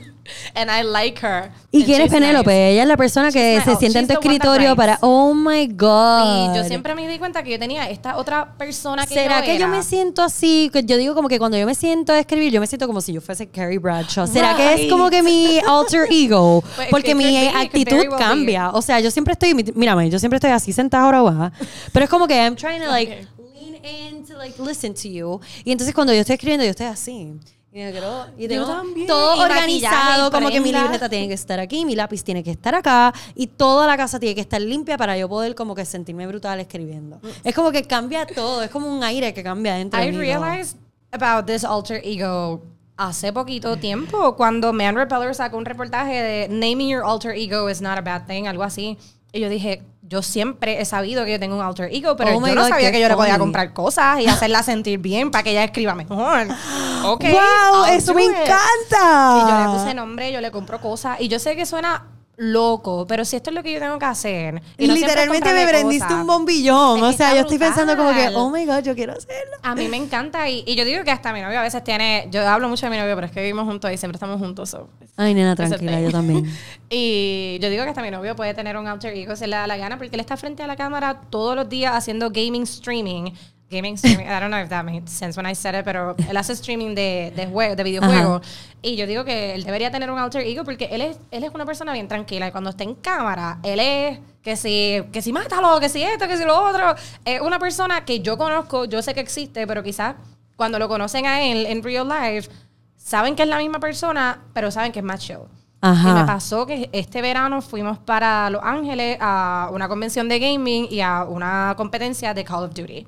And I like her. ¿Y And quién es Penélope? nice. Ella es la persona que se my- sienta en tu escritorio para, oh my God. Y yo siempre me di cuenta que yo tenía esta otra persona que ¿Será yo que yo me siento así? Yo digo como que cuando yo me siento a escribir, yo me siento como si yo fuese Carrie Bradshaw. ¿Será que es Right. como que mi alter ego? It Porque mi be, actitud well be. cambia. O sea, yo siempre estoy, mírame, yo siempre estoy así sentada ahora baja. Pero es como que I'm trying to like lean in to like listen to you. Y entonces cuando yo estoy escribiendo, yo estoy así. Y, me y tengo también. todo Y organizado, como que mi libreta tiene que estar aquí, mi lápiz tiene que estar acá y toda la casa tiene que estar limpia para yo poder como que sentirme brutal escribiendo. Es como que cambia todo, es como un aire que cambia dentro I de mí. realized about this alter ego hace poquito tiempo, cuando Man Repeller sacó un reportaje de Naming Your Alter Ego is not a bad thing, algo así. Y yo dije, yo siempre he sabido que yo tengo un alter ego, pero Oh yo no God, sabía que yo le podía comprar cosas y hacerla sentir bien para que ella escriba mejor. Ok. ¡Wow! I'll ¡Eso me it. encanta! Y yo le puse nombre, yo le compro cosas. Y yo sé que suena loco, pero si esto es lo que yo tengo que hacer. Y no Literalmente me prendiste un bombillón. O sea, yo estoy pensando como que, oh my God, yo quiero hacerlo. A mí me encanta y, y yo digo que hasta mi novio a veces tiene, yo hablo mucho de mi novio, pero es que vivimos juntos y siempre estamos juntos. so, Ay, nena, tranquila, yo también. Y yo digo que hasta mi novio puede tener un alter ego si le da la gana porque él está frente a la cámara todos los días haciendo gaming streaming. Gaming streaming, I don't know if that made sense when I said it, pero él hace streaming de, de, jue- de videojuegos. Y yo digo que él debería tener un alter ego porque él es, él es una persona bien tranquila y cuando está en cámara, él es que si, que si mátalo, que si esto, que si lo otro. Es una persona que yo conozco, yo sé que existe, pero quizás cuando lo conocen a él en real life, saben que es la misma persona, pero saben que es más chill. Ajá. Y me pasó que este verano fuimos para Los Ángeles a una convención de gaming y a una competencia de Call of Duty.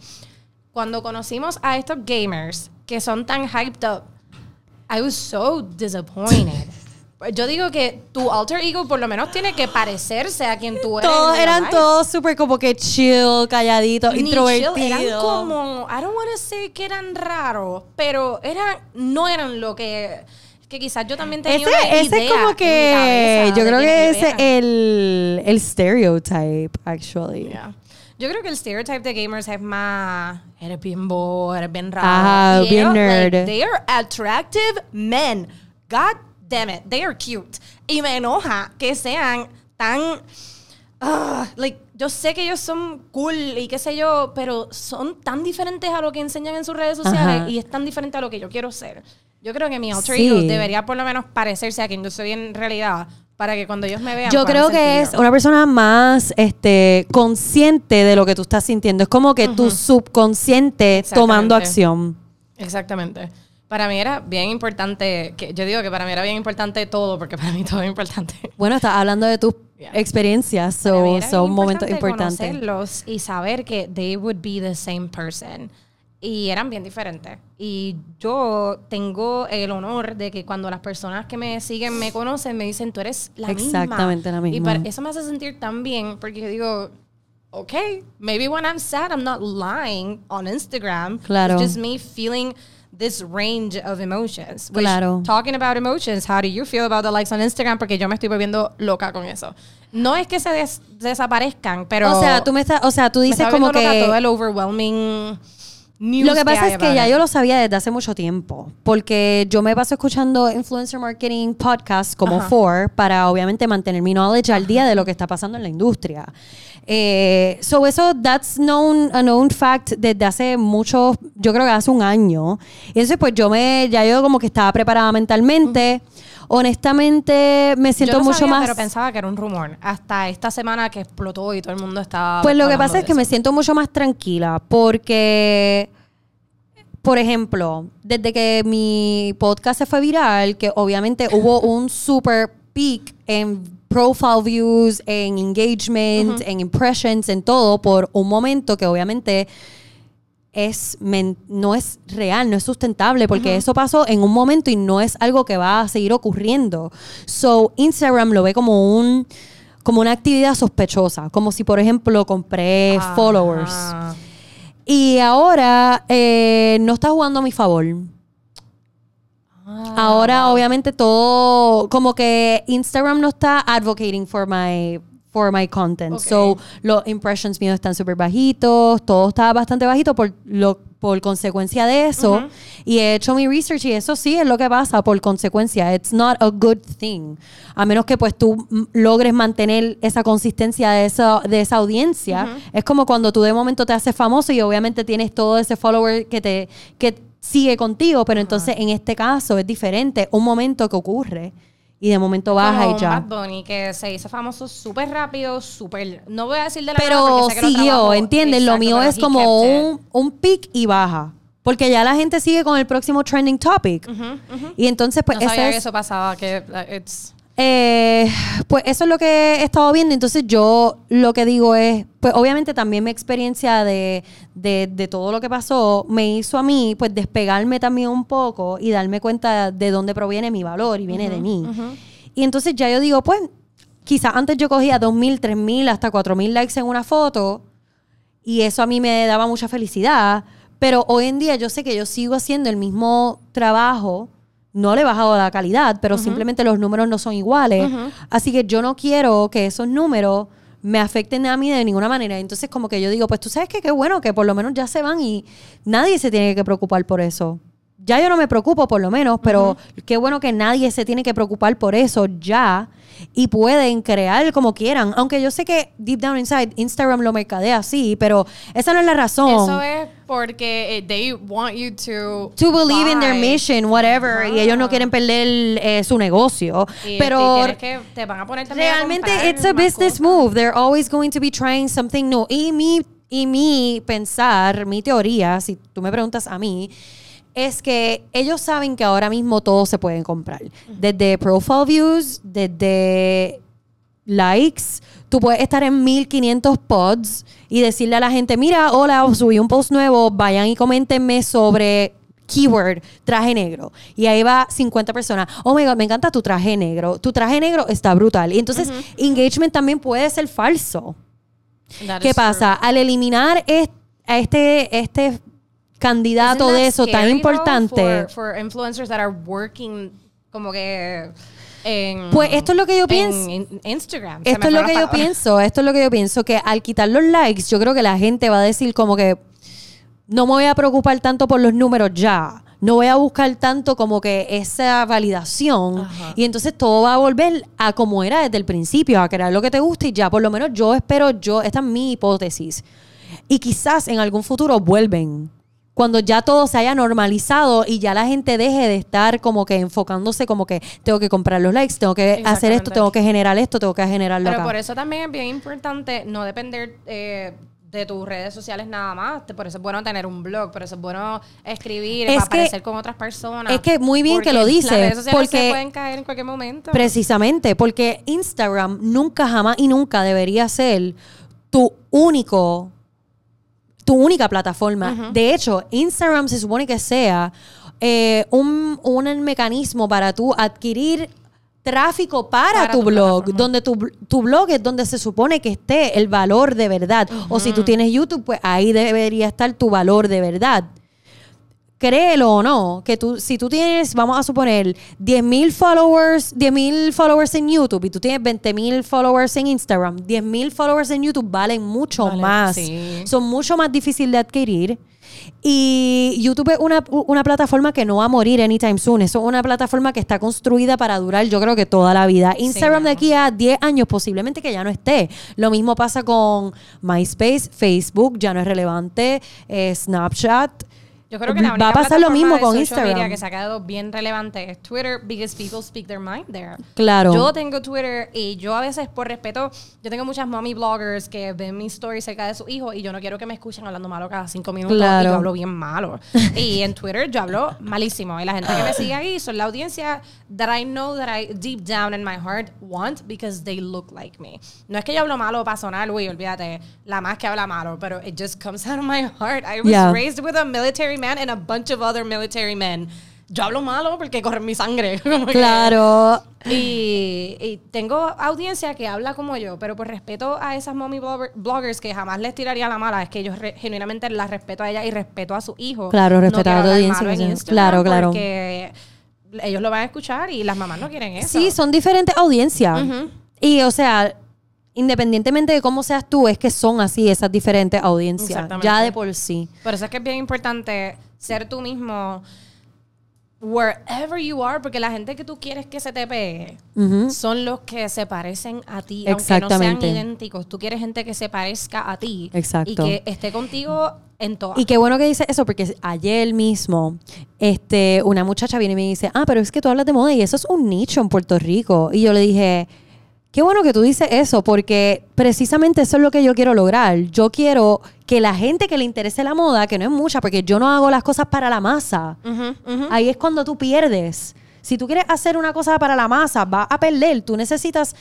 Cuando conocimos a estos gamers que son tan hyped up, I was so disappointed. Yo digo que tu alter ego por lo menos tiene que parecerse a quien tú eres. Todos eran life. todos súper como que chill, calladitos, introvertidos. Eran como, I don't want to say que eran raros, pero eran, no eran lo que, que quizás yo también tenía Ese, una ese idea es como que cabeza yo creo que ese es el, el stereotype, actually. Yeah. Yo creo que el stereotype de gamers es más. Eres bien bobo, eres bien raro. Ajá, Y bien ellos, like, nerd. they are attractive men. God damn it, they are cute. Y me enoja que sean tan. ah, like, yo sé que ellos son cool y qué sé yo, pero son tan diferentes a lo que enseñan en sus redes sociales Ajá. y es tan diferente a lo que yo quiero ser. Yo creo que mi alter Sí. ego debería por lo menos parecerse a quien yo soy en realidad para que cuando ellos me vean. Yo creo que es una persona más este, consciente de lo que tú estás sintiendo. Es como que tu subconsciente tomando acción. Exactamente. Para mí era bien importante, que yo digo que para mí era bien importante todo, porque para mí todo es importante. Bueno, estás hablando de tus Yeah. experiencias, so, son momentos importante importantes. conocerlos y saber que they would be the same person. Y eran bien diferentes. Y yo tengo el honor de que cuando las personas que me siguen me conocen, me dicen, tú eres la misma. Exactamente la Y misma. para- eso me hace sentir tan bien, porque yo digo, ok, maybe when I'm sad, I'm not lying on Instagram. Claro. It's just me feeling this range of emotions. Which, Claro. Talking about emotions, how do you feel about the likes on Instagram? Porque yo me estoy volviendo loca con eso. No es que se des- desaparezcan, pero... o sea, tú me estás, o sea, tú me dices está como loca todo que el overwhelming news Lo que pasa hay es que ya it. yo lo sabía desde hace mucho tiempo, porque yo me paso escuchando influencer marketing podcasts como Ajá. Four para obviamente mantener mi knowledge al día de lo que está pasando en la industria. Eh, so eso, that's known, a known fact desde hace mucho, yo creo que hace un año. Y entonces pues yo me, ya yo como que estaba preparada mentalmente. Honestamente me siento Yo lo mucho sabía, más... pero pensaba que era un rumor. Hasta esta semana que explotó y todo el mundo estaba... Pues lo que pasa es que me siento mucho más tranquila porque, por ejemplo, desde que mi podcast se fue viral, que obviamente hubo un super peak en profile views, en engagement, en impressions, en todo, por un momento que obviamente es no es real, no es sustentable, porque eso pasó en un momento y no es algo que va a seguir ocurriendo. So, Instagram lo ve como un como una actividad sospechosa, como si, por ejemplo, compré followers. Y ahora eh, no está jugando a mi favor. Ah, Ahora, obviamente, todo, como que Instagram no está advocating for my, for my content. Ok. So, los impressions míos están súper bajitos, todo está bastante bajito por, lo, por consecuencia de eso. Ujú. Y he hecho mi research y eso sí es lo que pasa por consecuencia. It's not a good thing. A menos que pues tú logres mantener esa consistencia de esa, de esa audiencia. Es como cuando tú de momento te haces famoso y obviamente tienes todo ese follower que te que sigue contigo, pero entonces en este caso es diferente. Un momento que ocurre y de momento baja Como y ya. Bad Bunny que se hizo famoso súper rápido, súper... No voy a decir de la Pero siguió. ¿entiendes? Lo mío es como un, un pic y baja. Porque ya la gente sigue con el próximo trending topic. Y entonces, pues, no ese sabía es- que eso pasaba, que uh, it's... Eh, pues eso es lo que he estado viendo. Entonces yo lo que digo es, pues obviamente también mi experiencia de, de, de todo lo que pasó me hizo a mí pues despegarme también un poco y darme cuenta de dónde proviene mi valor y viene de mí. Y entonces ya yo digo, pues quizás antes yo cogía 2.000, 3.000, hasta 4.000 likes en una foto y eso a mí me daba mucha felicidad. Pero hoy en día yo sé que yo sigo haciendo el mismo trabajo no le he bajado la calidad, pero simplemente los números no son iguales. Así que yo no quiero que esos números me afecten a mí de ninguna manera. Entonces, como que yo digo, pues tú sabes que qué bueno que por lo menos ya se van y nadie se tiene que preocupar por eso. Ya yo no me preocupo por lo menos, pero qué bueno que nadie se tiene que preocupar por eso ya y pueden crear como quieran. Aunque yo sé que deep down inside Instagram lo mercadea así, pero esa no es la razón. Eso es porque eh, they want you to to believe in their buy. mission, whatever, y ellos no quieren perder eh, su negocio. Y pero tienes que, te van a poner a realmente comprar it's a business cosas. move. They're always going to be trying something new. Y mi, y mi pensar, mi teoría, si tú me preguntas a mí, es que ellos saben que ahora mismo todo se pueden comprar. Desde profile views, desde likes. Tú puedes estar en 1500 pods y decirle a la gente, mira, hola, subí un post nuevo, vayan y coméntenme sobre keyword traje negro. Y ahí va 50 personas. Oh my God, me encanta tu traje negro. Tu traje negro está brutal. Y entonces, engagement también puede ser falso. That ¿Qué pasa? Al eliminar este, este true. Candidato de eso tan importante. For, for influencers that are working como que en... Pues esto es lo que yo en pienso. in- Instagram. Esto es lo que yo pienso, esto es lo que yo pienso, que al quitar los likes, yo creo que la gente va a decir como que no me voy a preocupar tanto por los números ya. No voy a buscar tanto como que esa validación. Ajá. Y entonces todo va a volver a como era desde el principio, a crear lo que te guste y ya. Por lo menos yo espero, yo, esta es mi hipótesis. Y quizás en algún futuro vuelven. Cuando ya todo se haya normalizado y ya la gente deje de estar como que enfocándose como que tengo que comprar los likes, tengo que hacer esto, tengo que generar esto, tengo que generarlo Pero acá. por eso también es bien importante no depender eh, de tus redes sociales nada más. Por eso es bueno tener un blog, por eso es bueno escribir, Es para que- aparecer con otras personas. es que muy bien que lo dices, Las redes sociales porque- se pueden caer en cualquier momento. Precisamente, porque Instagram nunca, jamás y nunca debería ser tu único, tu única plataforma. De hecho, Instagram se supone que sea eh, un, un mecanismo para tú adquirir tráfico para, Para tu, tu blog, plataforma. donde tu, tu blog es donde se supone que esté el valor de verdad. O si tú tienes YouTube, pues ahí debería estar tu valor de verdad créelo o no, que tú, si tú tienes, vamos a suponer, 10.000 followers, 10.000 followers en YouTube y tú tienes 20.000 followers en Instagram, 10.000 followers en YouTube valen mucho Vale, más. sí. Son mucho más difíciles de adquirir. Y YouTube es una, una plataforma que no va a morir anytime soon. Eso es una plataforma que está construida para durar, yo creo que toda la vida. Instagram de aquí a 10 años posiblemente que ya no esté. Lo mismo pasa con MySpace, Facebook, ya no es relevante, eh, Snapchat. Yo creo que la Va única a pasar lo mismo con Instagram. media que se ha quedado bien relevante es Twitter because people speak their mind there. Claro. Yo tengo Twitter y yo a veces por respeto, yo tengo muchas mommy bloggers que ven mis stories cerca de su hijo y yo no quiero que me escuchen hablando malo cada cinco minutos Claro. y yo hablo bien malo. y en Twitter yo hablo malísimo y la gente que me sigue ahí son la audiencia that I know that I deep down in my heart want because they look like me. No es que yo hablo malo para sonar, uy, olvídate, la más que habla malo, pero it just comes out of my heart. I was Yeah. raised with a military man and a bunch of other military men. Yo hablo malo porque corre mi sangre. Claro. y, y tengo audiencia que habla como yo, pero por respeto a esas mommy blogger- bloggers que jamás les tiraría la mala, es que yo re- genuinamente las respeto a ella y respeto a su hijo. Claro, respetar a tu audiencia, Claro, claro. Porque ellos lo van a escuchar y las mamás no quieren eso. Sí, son diferentes audiencias. Y, o sea, independientemente de cómo seas tú, es que son así esas diferentes audiencias. Ya de por sí. Por eso es que es bien importante ser tú mismo wherever you are, porque la gente que tú quieres que se te pegue son los que se parecen a ti, aunque no sean idénticos. Tú quieres gente que se parezca a ti Exacto. y que esté contigo en todo. Y qué bueno que dice eso, porque ayer mismo, este, una muchacha viene y me dice, ah, pero es que tú hablas de moda y eso es un nicho en Puerto Rico. Y yo le dije, qué bueno que tú dices eso, porque precisamente eso es lo que yo quiero lograr. Yo quiero que la gente que le interese la moda, que no es mucha, porque yo no hago las cosas para la masa. Ahí es cuando tú pierdes. Si tú quieres hacer una cosa para la masa, va a perder. Tú necesitas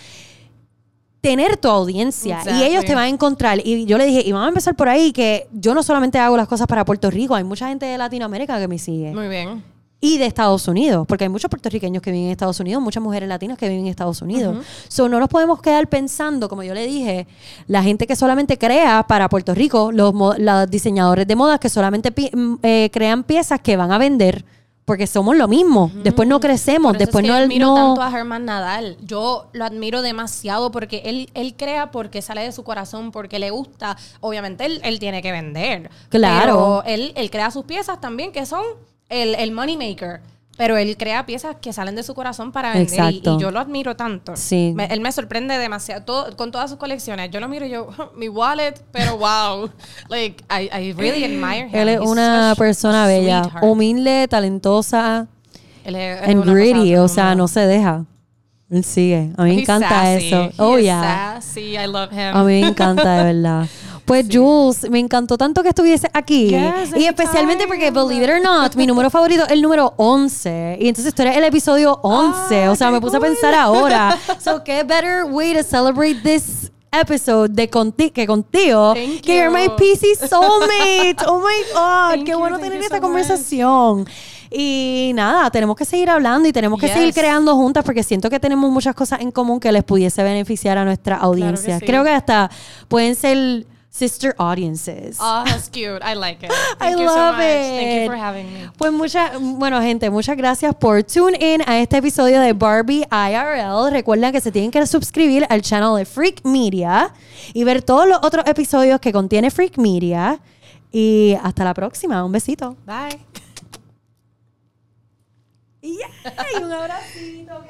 tener tu audiencia y ellos te van a encontrar. Y yo le dije, y vamos a empezar por ahí, que yo no solamente hago las cosas para Puerto Rico, hay mucha gente de Latinoamérica que me sigue. Muy bien. Y de Estados Unidos, porque hay muchos puertorriqueños que viven en Estados Unidos, muchas mujeres latinas que viven en Estados Unidos. So, no nos podemos quedar pensando, como yo le dije, la gente que solamente crea para Puerto Rico, los, los diseñadores de moda que solamente mm, eh, crean piezas que van a vender porque somos lo mismo. Después no crecemos, después es no... Yo admiro tanto a Germán Nadal. Yo lo admiro demasiado porque él, él crea porque sale de su corazón, porque le gusta. Obviamente él, él tiene que vender. Claro. Pero él, él crea sus piezas también, que son el, el money maker. Pero él crea piezas que salen de su corazón para vender. Y, yo lo admiro tanto. Sí. él me sorprende demasiado con todas sus colecciones. Yo lo miro y yo, mi wallet, pero wow. like, I, I really admire him. Él es una persona bella, humilde, talentosa, él es, and gritty. O sea, no se deja. Él sigue. A mí me encanta eso. oh, yeah. Sassy. I love him. A mí me encanta, de verdad. Pues Jules, me encantó tanto que estuviese aquí. y especialmente porque, believe it or not, mi número favorito es el número 11. Y entonces esto era el episodio 11. Ah, o sea, me puse a pensar ahora. So, qué better way to celebrate this episode de conti que contigo. que you're my PC soulmate. Oh my God. qué bueno tener esta conversación. Y nada, tenemos que seguir hablando y tenemos que seguir creando juntas porque siento que tenemos muchas cosas en común que les pudiese beneficiar a nuestra audiencia. Creo que hasta pueden ser sister audiences. Oh, that's cute. I like it. Thank I you love so much. it. Thank you for having me. Pues mucha, bueno, gente, muchas gracias por tune in a este episodio de Barbie IRL. Recuerden que se tienen que suscribir al channel de Freak Media y ver todos los otros episodios que contiene Freak Media. Y hasta la próxima. Un besito. Bye. Y un abracito.